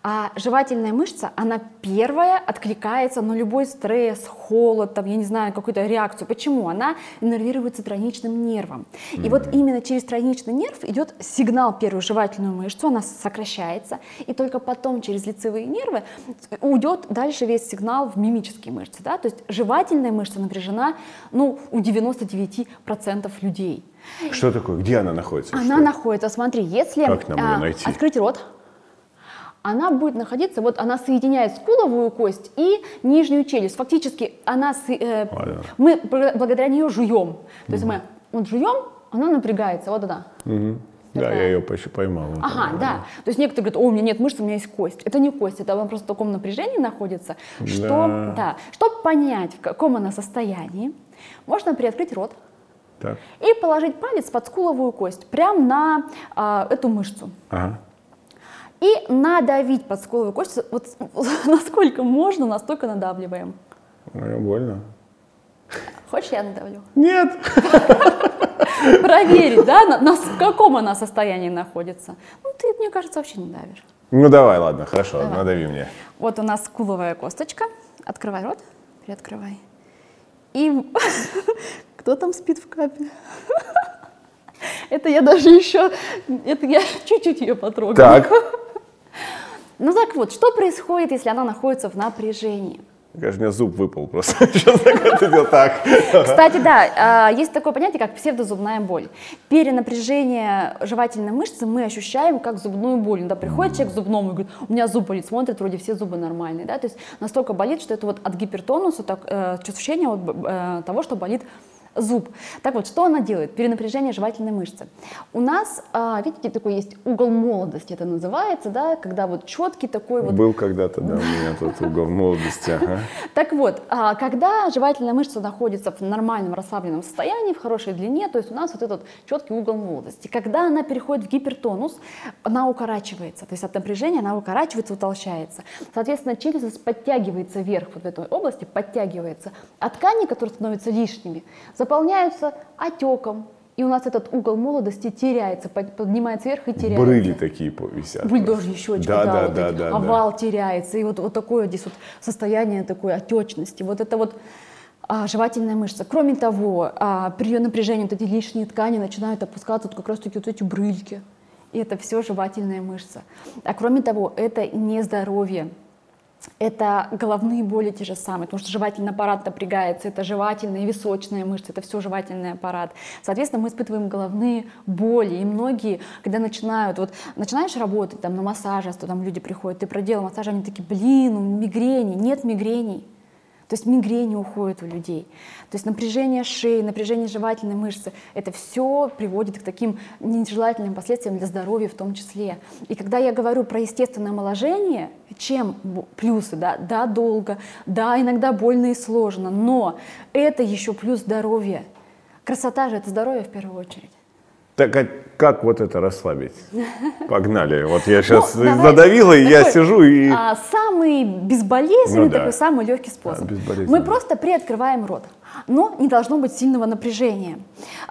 S2: А жевательная мышца, она первая откликается на любой стресс, холод, там, я не знаю, какую-то реакцию. Почему? Она иннервируется тройничным нервом. И вот именно через тройничный нерв идет сигнал первую жевательную мышцу, она сокращается, и только потом через лицевые нервы уйдет дальше весь сигнал в мимические мышцы. Да? То есть жевательная мышца напряжена ну, у 99% людей.
S1: Что такое? Где она находится?
S2: Она находится, смотри, если как нам а, найти? открыть рот, она будет находиться, вот она соединяет скуловую кость и нижнюю челюсть. Фактически она, э, мы благодаря нее жуем. То есть мы вот жуем, она напрягается, вот она.
S1: Угу. Да, я ее почти поймал. Вот
S2: ага, она. да. То есть некоторые говорят, о, у меня нет мышц, у меня есть кость. Это не кость, это она просто в таком напряжении находится, что, да. да, чтобы понять, в каком она состоянии, можно приоткрыть рот, так. и положить палец под скуловую кость, прямо на а, эту мышцу. Ага и надавить под скуловую кость. Вот насколько можно, настолько надавливаем.
S1: Мне больно.
S2: Хочешь, я надавлю?
S1: Нет.
S2: Проверить, да, на, на, в каком она состоянии находится. Ну, ты, мне кажется, вообще не давишь.
S1: Ну, давай, ладно, хорошо, давай. надави мне.
S2: Вот у нас скуловая косточка. Открывай рот, приоткрывай. И кто там спит в капе? Это я даже еще, это я чуть-чуть ее потрогала.
S1: Так.
S2: Ну так вот, что происходит, если она находится в напряжении?
S1: Кажется, у меня зуб выпал просто. так.
S2: Кстати, да, а, есть такое понятие, как псевдозубная боль. Перенапряжение жевательной мышцы мы ощущаем как зубную боль. Да, приходит человек к зубному и говорит, у меня зуб болит, смотрит, вроде все зубы нормальные. Да? То есть настолько болит, что это вот от гипертонуса, так, э, ощущение вот, э, того, что болит зуб. Так вот, что она делает? Перенапряжение жевательной мышцы. У нас, а, видите, такой есть угол молодости, это называется, да, когда вот четкий такой вот...
S1: Был когда-то, да, у меня тут угол молодости. Ага.
S2: Так вот, а, когда жевательная мышца находится в нормальном расслабленном состоянии, в хорошей длине, то есть у нас вот этот четкий угол молодости. Когда она переходит в гипертонус, она укорачивается, то есть от напряжения она укорачивается, утолщается. Соответственно, челюсть подтягивается вверх вот в этой области, подтягивается. А ткани, которые становятся лишними, заполняются отеком, и у нас этот угол молодости теряется, поднимается вверх и теряется.
S1: Брыли такие висят.
S2: Бульдожьи щечки, да, да, да, вот да, да, овал да. теряется, и вот, вот такое здесь вот состояние такой отечности. Вот это вот а, жевательная мышца. Кроме того, а, при ее напряжении вот эти лишние ткани начинают опускаться, вот как раз таки вот эти брыльки. И это все жевательная мышца. А кроме того, это не здоровье. Это головные боли те же самые, потому что жевательный аппарат напрягается, это жевательная и височная мышца, это все жевательный аппарат. Соответственно, мы испытываем головные боли, и многие, когда начинают, вот начинаешь работать там на массаже, то там люди приходят, ты проделал массаж, они такие, блин, мигрени, нет мигрений. То есть мигрени уходят у людей. То есть напряжение шеи, напряжение жевательной мышцы, это все приводит к таким нежелательным последствиям для здоровья в том числе. И когда я говорю про естественное омоложение, чем плюсы? Да, да, долго, да, иногда больно и сложно, но это еще плюс здоровья. Красота же это здоровье в первую очередь.
S1: Так а как вот это расслабить? Погнали. Вот я сейчас ну, задавила, и я сижу и...
S2: А, самый безболезненный, ну, да. такой самый легкий способ. А, Мы просто приоткрываем рот, но не должно быть сильного напряжения.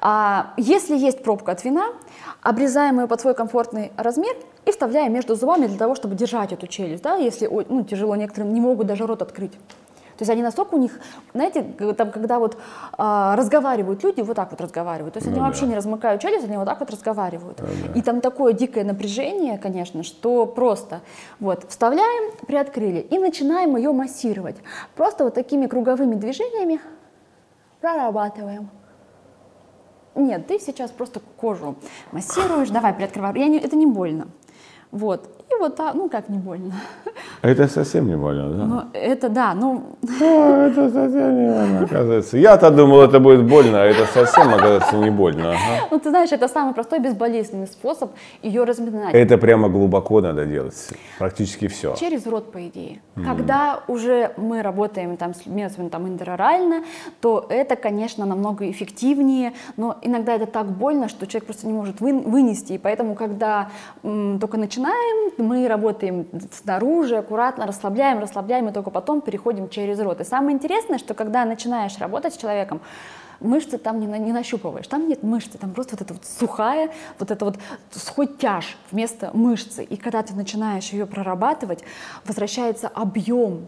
S2: А, если есть пробка от вина, обрезаем ее под свой комфортный размер и вставляем между зубами для того, чтобы держать эту челюсть. Да? Если ну, тяжело, некоторым не могут даже рот открыть. То есть они настолько у них, знаете, там, когда вот а, разговаривают люди, вот так вот разговаривают. То есть ну, они да. вообще не размыкают челюсть, они вот так вот разговаривают. Ну, да. И там такое дикое напряжение, конечно, что просто вот вставляем, приоткрыли и начинаем ее массировать. Просто вот такими круговыми движениями прорабатываем. Нет, ты сейчас просто кожу массируешь, давай приоткрывай. Я не, это не больно. Вот. И вот так, ну как не больно.
S1: Это совсем не больно, да?
S2: Ну, это да, ну...
S1: А, это совсем не больно, оказывается. Я-то думал, это будет больно, а это совсем, оказывается, не больно. Ага.
S2: Ну, ты знаешь, это самый простой, безболезненный способ ее разминать.
S1: Это прямо глубоко надо делать, практически все.
S2: Через рот, по идее. Mm. Когда уже мы работаем там, с методом там, интерорально, то это, конечно, намного эффективнее, но иногда это так больно, что человек просто не может вы, вынести. И поэтому, когда м, только начинаем, мы работаем снаружи, аккуратно расслабляем, расслабляем, и только потом переходим через рот. И самое интересное, что когда начинаешь работать с человеком, мышцы там не, не нащупываешь, там нет мышцы, там просто вот эта вот сухая, вот это вот сухой тяж вместо мышцы. И когда ты начинаешь ее прорабатывать, возвращается объем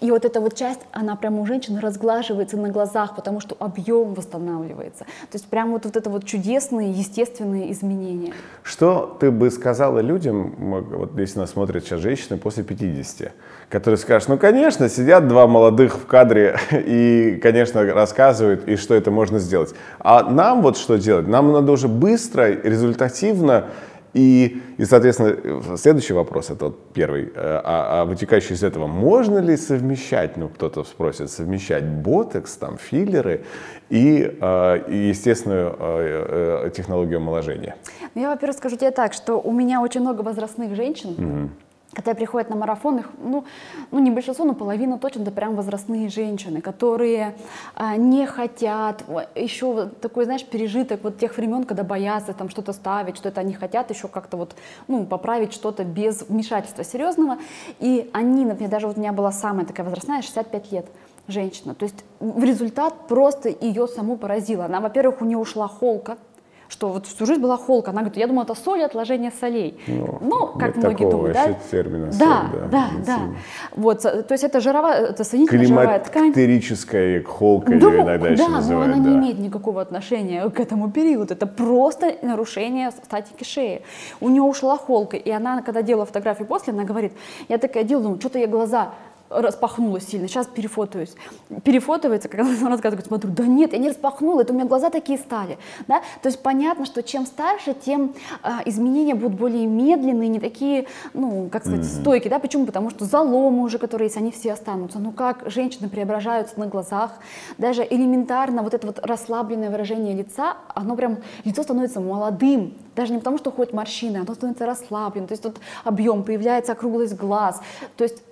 S2: и вот эта вот часть, она прямо у женщины разглаживается на глазах, потому что объем восстанавливается. То есть прямо вот, вот это вот чудесные, естественные изменения.
S1: Что ты бы сказала людям, вот если нас смотрят сейчас женщины после 50, которые скажут, ну, конечно, сидят два молодых в кадре и, конечно, рассказывают, и что это можно сделать. А нам вот что делать? Нам надо уже быстро, результативно и, и, соответственно, следующий вопрос, это вот первый, э, а, а вытекающий из этого, можно ли совмещать, ну, кто-то спросит, совмещать ботекс, там, филлеры и, э, и естественную э, технологию омоложения?
S2: Ну, я, во-первых, скажу тебе так, что у меня очень много возрастных женщин, угу когда приходят на марафон, их, ну, ну не большинство, но половина точно, это прям возрастные женщины, которые а, не хотят, еще такой, знаешь, пережиток вот тех времен, когда боятся там что-то ставить, что это они хотят еще как-то вот, ну, поправить что-то без вмешательства серьезного. И они, например, даже вот у меня была самая такая возрастная, 65 лет, женщина. То есть в результат просто ее саму поразило. Она, во-первых, у нее ушла холка, что вот всю жизнь была холка. Она говорит, я думала, это соль отложение солей. Ну, ну как многие думают, да?
S1: термина
S2: да, соль, да, да, да. Вот, то есть это жировая, это соединительная жировая ткань.
S1: Климактерическая холка да, ее иногда
S2: да,
S1: еще называют.
S2: но она да. не имеет никакого отношения к этому периоду. Это просто нарушение статики шеи. У нее ушла холка, и она, когда делала фотографию после, она говорит, я такая делаю, думаю, что-то я глаза распахнулась сильно, сейчас перефотаюсь. Перефотывается, когда он рассказывает, смотрю, да нет, я не распахнула, это у меня глаза такие стали. Да? То есть понятно, что чем старше, тем а, изменения будут более медленные, не такие, ну, как сказать, mm-hmm. стойкие. Да? Почему? Потому что заломы уже, которые есть, они все останутся. Ну как женщины преображаются на глазах, даже элементарно вот это вот расслабленное выражение лица, оно прям, лицо становится молодым, даже не потому, что уходят морщины, оно становится расслабленным, то есть тут объем, появляется округлость глаз, то есть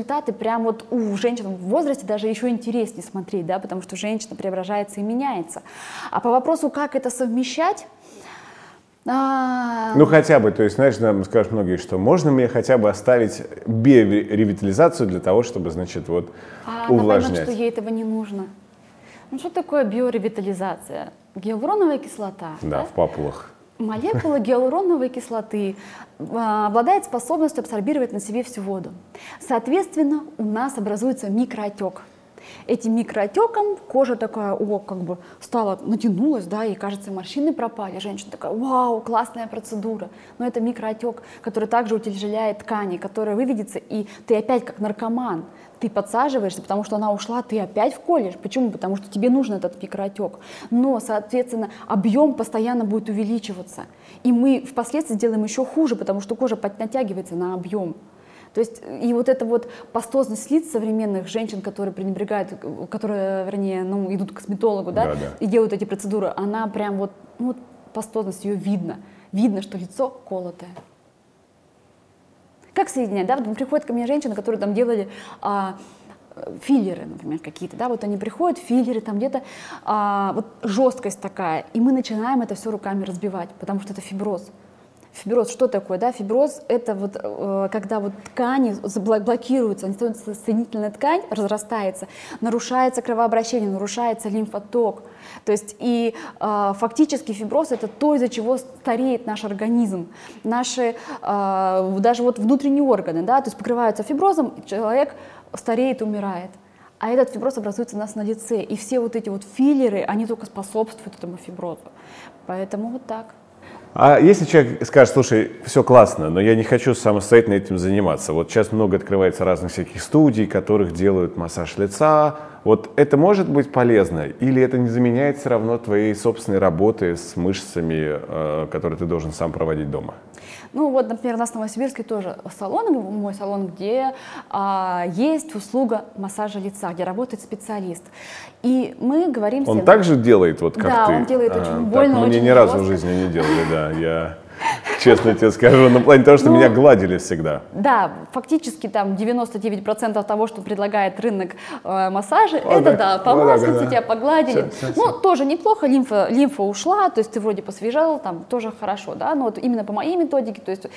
S2: результаты прям вот у женщин в возрасте даже еще интереснее смотреть, да, потому что женщина преображается и меняется. А по вопросу, как это совмещать,
S1: а... Ну, хотя бы, то есть, знаешь, нам скажут многие, что можно мне хотя бы оставить биоревитализацию для того, чтобы, значит, вот а увлажнять. Она
S2: поймет, что ей этого не нужно. Ну, что такое биоревитализация? Гиалуроновая кислота.
S1: Да, да? в папулах.
S2: Молекула гиалуроновой кислоты а, обладает способностью абсорбировать на себе всю воду. Соответственно, у нас образуется микроотек. Этим микроотеком кожа такая, о, как бы стала, натянулась, да, и кажется, морщины пропали. Женщина такая, вау, классная процедура. Но это микроотек, который также утяжеляет ткани, который выведется, и ты опять как наркоман. Ты подсаживаешься, потому что она ушла, ты опять вколешь. Почему? Потому что тебе нужен этот микроотек. Но, соответственно, объем постоянно будет увеличиваться. И мы впоследствии сделаем еще хуже, потому что кожа натягивается на объем. То есть и вот эта вот пастозность лиц современных женщин, которые пренебрегают, которые, вернее, ну, идут к косметологу, да, да, да. и делают эти процедуры, она прям вот, ну, пастозность ее видно. Видно, что лицо колотое. Как соединять, да? Вот приходят ко мне женщины, которые там делали а, филлеры, например, какие-то, да, вот они приходят, филлеры, там где-то а, вот жесткость такая, и мы начинаем это все руками разбивать, потому что это фиброз. Фиброз что такое? Да? Фиброз – это вот, э, когда вот ткани блокируются, они становятся соединительная ткань, разрастается, нарушается кровообращение, нарушается лимфоток. То есть и э, фактически фиброз – это то, из-за чего стареет наш организм. Наши э, даже вот внутренние органы, да, то есть покрываются фиброзом, человек стареет, умирает. А этот фиброз образуется у нас на лице. И все вот эти вот филлеры, они только способствуют этому фиброзу. Поэтому вот так.
S1: А если человек скажет, слушай, все классно, но я не хочу самостоятельно этим заниматься. Вот сейчас много открывается разных всяких студий, которых делают массаж лица. Вот это может быть полезно? Или это не заменяет все равно твоей собственной работы с мышцами, э, которые ты должен сам проводить дома?
S2: Ну вот, например, у нас в Новосибирске тоже салон, мой салон, где а, есть услуга массажа лица, где работает специалист. И мы говорим...
S1: Он также делает, вот как
S2: да,
S1: ты?
S2: Да, он делает а, очень больно,
S1: так,
S2: очень
S1: Мне ни разу в жизни не делали, да. Я честно тебе скажу, на плане того, что ну, меня гладили всегда.
S2: Да, фактически там 99% того, что предлагает рынок э, массажа, О, это да, да помазать, да, да. тебя погладили. Все, все, ну, все. тоже неплохо, лимфа, лимфа ушла, то есть ты вроде посвежал, там тоже хорошо, да, но вот именно по моей методике, то есть э,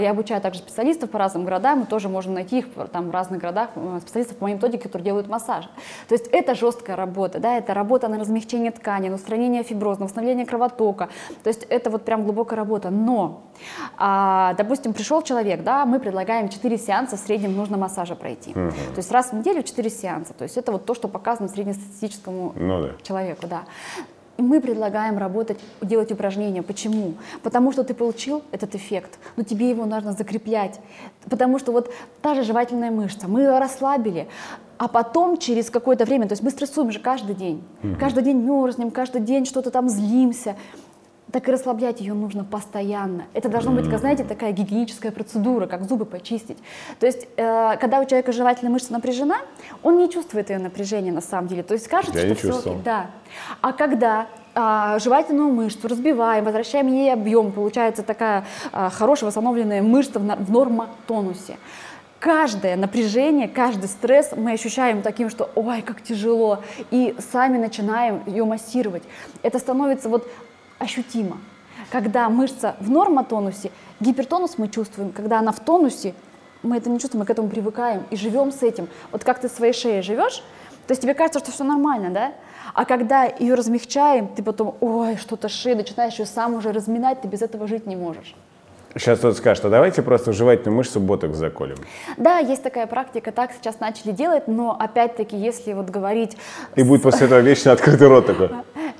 S2: я обучаю также специалистов по разным городам, мы тоже можем найти их там в разных городах, э, специалистов по моей методике, которые делают массаж. То есть это жесткая работа, да, это работа на размягчение ткани, на устранение фиброза, на восстановление кровотока, то есть это вот прям глубокая работа, но а, допустим, пришел человек, да, мы предлагаем 4 сеанса в среднем нужно массажа пройти. Угу. То есть раз в неделю 4 сеанса. То есть это вот то, что показано среднестатистическому ну, да. человеку, да. Мы предлагаем работать, делать упражнения. Почему? Потому что ты получил этот эффект, но тебе его нужно закреплять. Потому что вот та же жевательная мышца, мы ее расслабили, а потом через какое-то время, то есть мы стрессуем же каждый день, угу. каждый день мерзнем, каждый день что-то там злимся так и расслаблять ее нужно постоянно. Это должно быть, как, знаете, такая гигиеническая процедура, как зубы почистить. То есть, э, когда у человека жевательная мышца напряжена, он не чувствует ее напряжения на самом деле. То есть кажется, Я что все. Да. А когда а, жевательную мышцу разбиваем, возвращаем ей объем, получается такая а, хорошая восстановленная мышца в, в нормотонусе каждое напряжение, каждый стресс мы ощущаем таким, что ой, как тяжело, и сами начинаем ее массировать. Это становится вот ощутимо. Когда мышца в нормотонусе, гипертонус мы чувствуем, когда она в тонусе, мы это не чувствуем, мы к этому привыкаем и живем с этим. Вот как ты своей шеей живешь, то есть тебе кажется, что все нормально, да? А когда ее размягчаем, ты потом, ой, что-то шея, начинаешь ее сам уже разминать, ты без этого жить не можешь.
S1: Сейчас кто-то скажет, а давайте просто жевательную мышцу боток заколем.
S2: Да, есть такая практика, так сейчас начали делать, но опять-таки, если вот говорить...
S1: И с... будет после этого вечно открытый рот такой.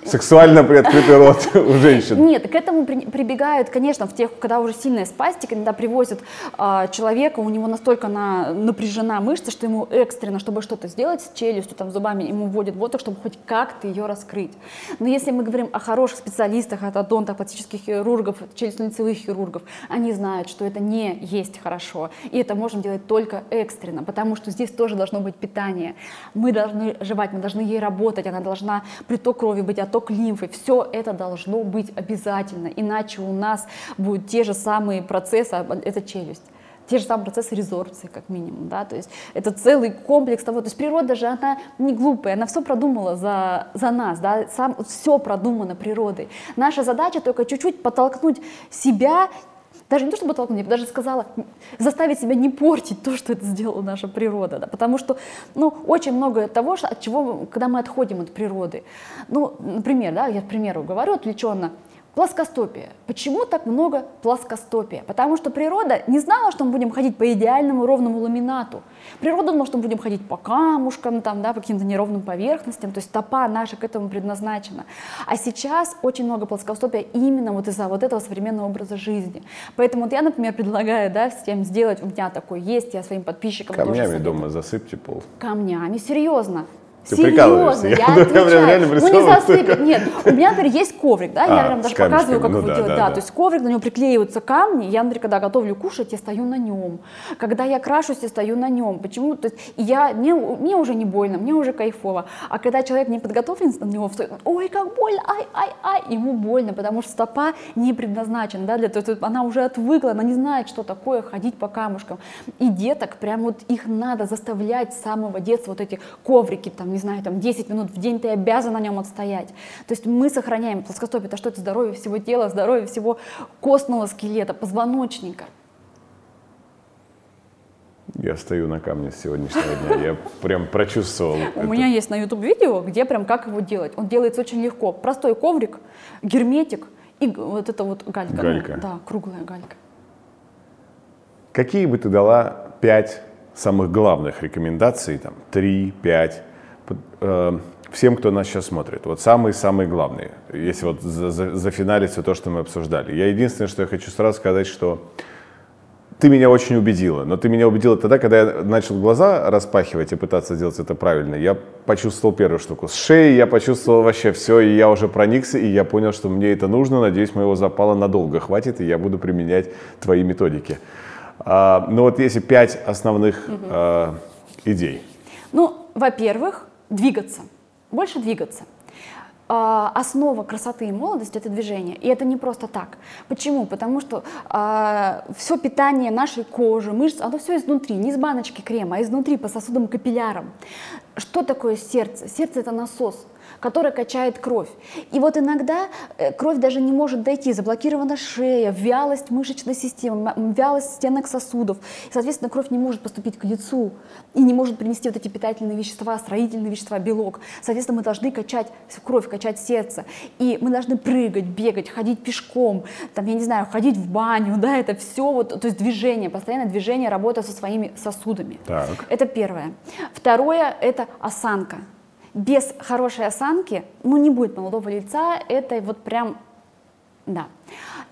S1: Сексуально приоткрытый рот у женщин.
S2: Нет, к этому при, прибегают, конечно, в тех, когда уже сильная спастика, когда привозят а, человека, у него настолько на, напряжена мышца, что ему экстренно, чтобы что-то сделать с челюстью, там, зубами, ему вводят боток, чтобы хоть как-то ее раскрыть. Но если мы говорим о хороших специалистах, от пластических хирургов, челюстно-лицевых хирургов, они знают, что это не есть хорошо. И это можем делать только экстренно, потому что здесь тоже должно быть питание. Мы должны жевать, мы должны ей работать, она должна приток крови быть, отток лимфы. Все это должно быть обязательно, иначе у нас будут те же самые процессы, это челюсть те же самые процессы резорбции, как минимум, да, то есть это целый комплекс того, то есть природа же, она не глупая, она все продумала за, за нас, да, сам, все продумано природой. Наша задача только чуть-чуть подтолкнуть себя даже не то, чтобы толкнуть, я бы даже сказала, заставить себя не портить то, что это сделала наша природа, да, потому что, ну, очень много того, от чего, когда мы отходим от природы, ну, например, да, я к примеру говорю отвлеченно, Плоскостопие. Почему так много плоскостопия? Потому что природа не знала, что мы будем ходить по идеальному ровному ламинату. Природа думала, что мы будем ходить по камушкам, там, да, по каким-то неровным поверхностям, то есть стопа наша к этому предназначена. А сейчас очень много плоскостопия именно вот из-за вот этого современного образа жизни. Поэтому вот я, например, предлагаю да, всем сделать, у меня такой есть, я своим подписчикам
S1: Камнями дома засыпьте пол.
S2: Камнями, серьезно.
S1: Ты Серьезно,
S2: я отвечаю. Ну не засыпать, нет. У меня, например, есть коврик, да, а, я прям даже показываю, как ну, его да, делать. Да, да, да, то есть коврик, на него приклеиваются камни, я, например, когда готовлю кушать, я стою на нем. Когда я крашусь, я стою на нем. Почему? То есть я, мне, мне уже не больно, мне уже кайфово. А когда человек не подготовлен на него, встает, ой, как больно, ай, ай, ай, ему больно, потому что стопа не предназначена, да, для того, есть она уже отвыкла, она не знает, что такое ходить по камушкам. И деток, прям вот их надо заставлять с самого детства, вот эти коврики, там, не знаю, там 10 минут в день ты обязан на нем отстоять. То есть мы сохраняем плоскостопие, это что это здоровье всего тела, здоровье всего костного скелета, позвоночника.
S1: Я стою на камне с сегодняшнего дня, я прям прочувствовал.
S2: У меня есть на YouTube видео, где прям как его делать. Он делается очень легко. Простой коврик, герметик и вот это вот галька.
S1: Галька.
S2: Ну, да, круглая галька.
S1: Какие бы ты дала пять самых главных рекомендаций, там, три, пять, э, всем, кто нас сейчас смотрит. Вот самые-самые главные, если вот за, за, зафиналить все то, что мы обсуждали. Я единственное, что я хочу сразу сказать, что ты меня очень убедила, но ты меня убедила тогда, когда я начал глаза распахивать и пытаться сделать это правильно. Я почувствовал первую штуку. С шеи я почувствовал вообще все, и я уже проникся, и я понял, что мне это нужно. Надеюсь, моего запала надолго хватит, и я буду применять твои методики. А, но вот если пять основных угу. а, идей.
S2: Ну, во-первых, двигаться, больше двигаться. А, основа красоты и молодости – это движение. И это не просто так. Почему? Потому что а, все питание нашей кожи, мышц, оно все изнутри, не из баночки крема, а изнутри, по сосудам, капиллярам. Что такое сердце? Сердце – это насос которая качает кровь. И вот иногда э, кровь даже не может дойти, заблокирована шея, вялость мышечной системы, вялость стенок сосудов. И, соответственно, кровь не может поступить к лицу и не может принести вот эти питательные вещества, строительные вещества, белок. Соответственно, мы должны качать кровь, качать сердце. И мы должны прыгать, бегать, ходить пешком, там, я не знаю, ходить в баню, да, это все вот, то есть движение, постоянное движение, работа со своими сосудами.
S1: Так.
S2: Это первое. Второе – это осанка без хорошей осанки, ну, не будет молодого лица, это вот прям, да.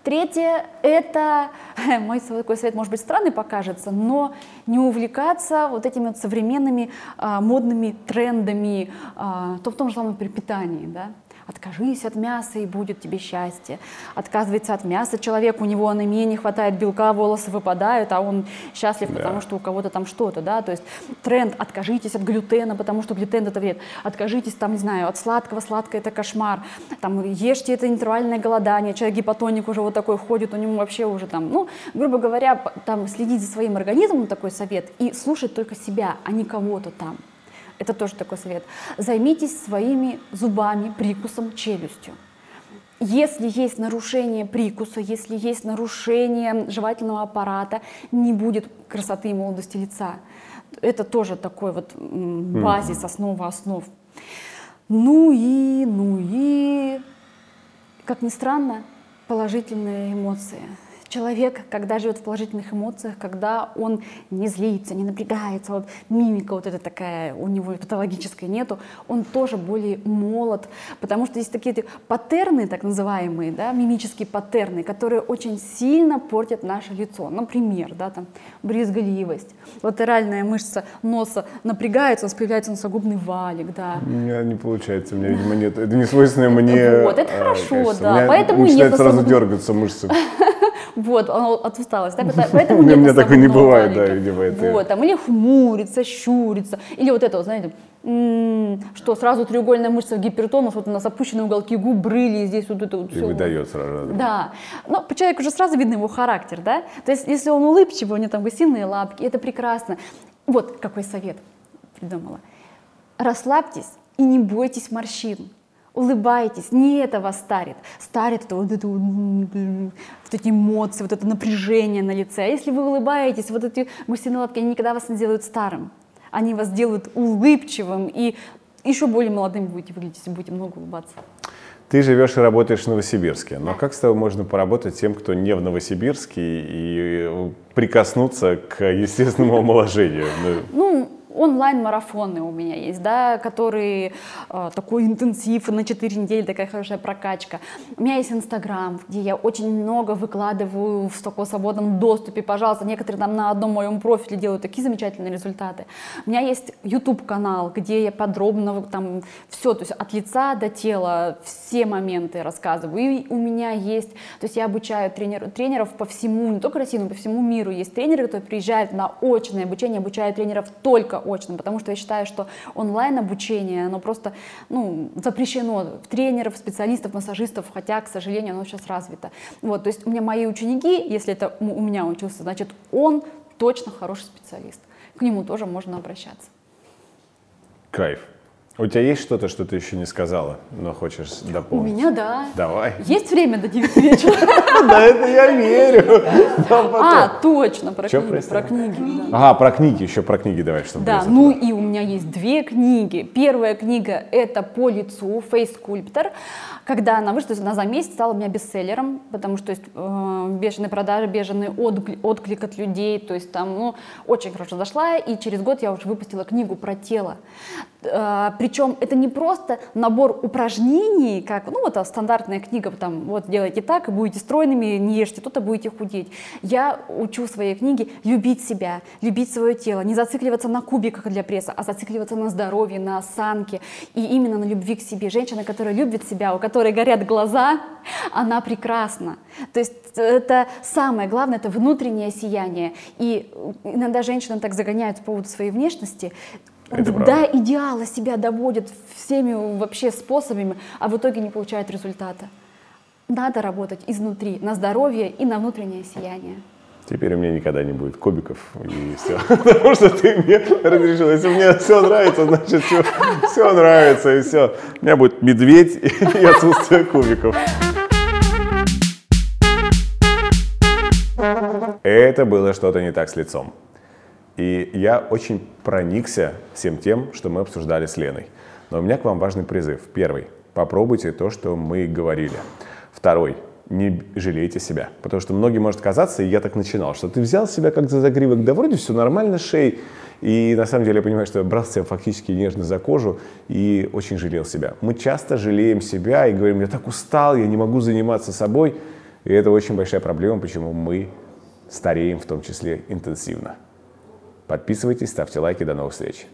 S2: Третье – это, мой такой совет, может быть, странный покажется, но не увлекаться вот этими вот современными а, модными трендами, а, то в том же самом питании, да. Откажись от мяса, и будет тебе счастье. Отказывается от мяса человек, у него анемия, не хватает белка, волосы выпадают, а он счастлив, да. потому что у кого-то там что-то, да, то есть тренд «откажитесь от глютена, потому что глютен – это вред», «откажитесь, там, не знаю, от сладкого, сладкое – это кошмар», там, «ешьте это интервальное голодание», человек гипотоник уже вот такой ходит, у него вообще уже там, ну, грубо говоря, там, следить за своим организмом, такой совет, и слушать только себя, а не кого-то там. Это тоже такой совет. Займитесь своими зубами, прикусом, челюстью. Если есть нарушение прикуса, если есть нарушение жевательного аппарата, не будет красоты и молодости лица. Это тоже такой вот базис, основа основ. Ну и, ну и, как ни странно, положительные эмоции. Человек, когда живет в положительных эмоциях, когда он не злится, не напрягается, вот мимика вот эта такая у него патологическая нету, он тоже более молод, потому что есть такие паттерны, так называемые, да, мимические паттерны, которые очень сильно портят наше лицо. Например, да, там, брезгливость, латеральная мышца носа напрягается, у нас появляется носогубный валик, да.
S1: У меня не получается, у меня, видимо, нет, это не свойственно мне.
S2: Вот, это а, хорошо, конечно. да, поэтому
S1: начинает нет сразу дергаться мышцы.
S2: Вот, от усталости. Так, это, поэтому
S1: У меня такое не бывает, да, видимо, это.
S2: Вот, там, или хмурится, щурится, или вот это, знаете, что сразу треугольная мышца в гипертонус, вот у нас опущенные уголки губ, брыли, здесь вот это вот
S1: все. И выдает сразу.
S2: Да. Но по человеку уже сразу видно его характер, да? То есть, если он улыбчивый, у него там гусиные лапки, это прекрасно. Вот какой совет придумала. Расслабьтесь и не бойтесь морщин улыбайтесь, не это вас старит. Старит это вот, это вот, эти эмоции, вот это напряжение на лице. А если вы улыбаетесь, вот эти гусиные лапки, они никогда вас не делают старым. Они вас делают улыбчивым и еще более молодым будете выглядеть, если будете много улыбаться.
S1: Ты живешь и работаешь в Новосибирске, но как с тобой можно поработать тем, кто не в Новосибирске и прикоснуться к естественному омоложению?
S2: Ну, онлайн-марафоны у меня есть, да, которые э, такой интенсив на 4 недели, такая хорошая прокачка. У меня есть Инстаграм, где я очень много выкладываю в таком свободном доступе, пожалуйста, некоторые там на одном моем профиле делают такие замечательные результаты. У меня есть YouTube канал, где я подробно там все, то есть от лица до тела все моменты рассказываю. И у меня есть, то есть я обучаю тренер, тренеров по всему, не только России, но по всему миру. Есть тренеры, которые приезжают на очное обучение, обучают тренеров только очным, потому что я считаю, что онлайн-обучение, оно просто ну, запрещено в тренеров, специалистов, массажистов, хотя, к сожалению, оно сейчас развито. Вот, то есть у меня мои ученики, если это у меня учился, значит, он точно хороший специалист. К нему тоже можно обращаться.
S1: Кайф. У тебя есть что-то, что ты еще не сказала, но хочешь дополнить?
S2: У меня да.
S1: Давай.
S2: Есть время до 9 вечера?
S1: Да, это я верю.
S2: А, точно, про книги. Про книги.
S1: Ага, про книги, еще про книги давай, чтобы
S2: Да, ну и у меня есть две книги. Первая книга это «По лицу», «Face Sculptor». Когда она вышла, она за месяц стала у меня бестселлером, потому что есть э, бешеные продажи, бешеный отклик от людей, то есть там, ну, очень хорошо зашла, и через год я уже выпустила книгу про тело. Э, причем это не просто набор упражнений, как, ну, вот стандартная книга, там, вот делайте так, и будете стройными, не ешьте то-то, будете худеть. Я учу в своей книге любить себя, любить свое тело, не зацикливаться на кубиках для пресса, а зацикливаться на здоровье, на осанке, и именно на любви к себе. Женщина, которая любит себя, у которой которой горят глаза, она прекрасна. То есть это самое главное, это внутреннее сияние. И иногда женщины так загоняют по поводу своей внешности,
S1: это
S2: да, идеала себя доводят всеми вообще способами, а в итоге не получают результата. Надо работать изнутри, на здоровье и на внутреннее сияние.
S1: Теперь у меня никогда не будет кубиков и все. Потому что ты мне разрешил. Если мне все нравится, значит все, все нравится и все. У меня будет медведь и отсутствие кубиков. Это было что-то не так с лицом. И я очень проникся всем тем, что мы обсуждали с Леной. Но у меня к вам важный призыв. Первый. Попробуйте то, что мы говорили. Второй не жалейте себя. Потому что многим может казаться, и я так начинал, что ты взял себя как за загривок, да вроде все нормально, шей. И на самом деле я понимаю, что я брал себя фактически нежно за кожу и очень жалел себя. Мы часто жалеем себя и говорим, я так устал, я не могу заниматься собой. И это очень большая проблема, почему мы стареем в том числе интенсивно. Подписывайтесь, ставьте лайки, до новых встреч.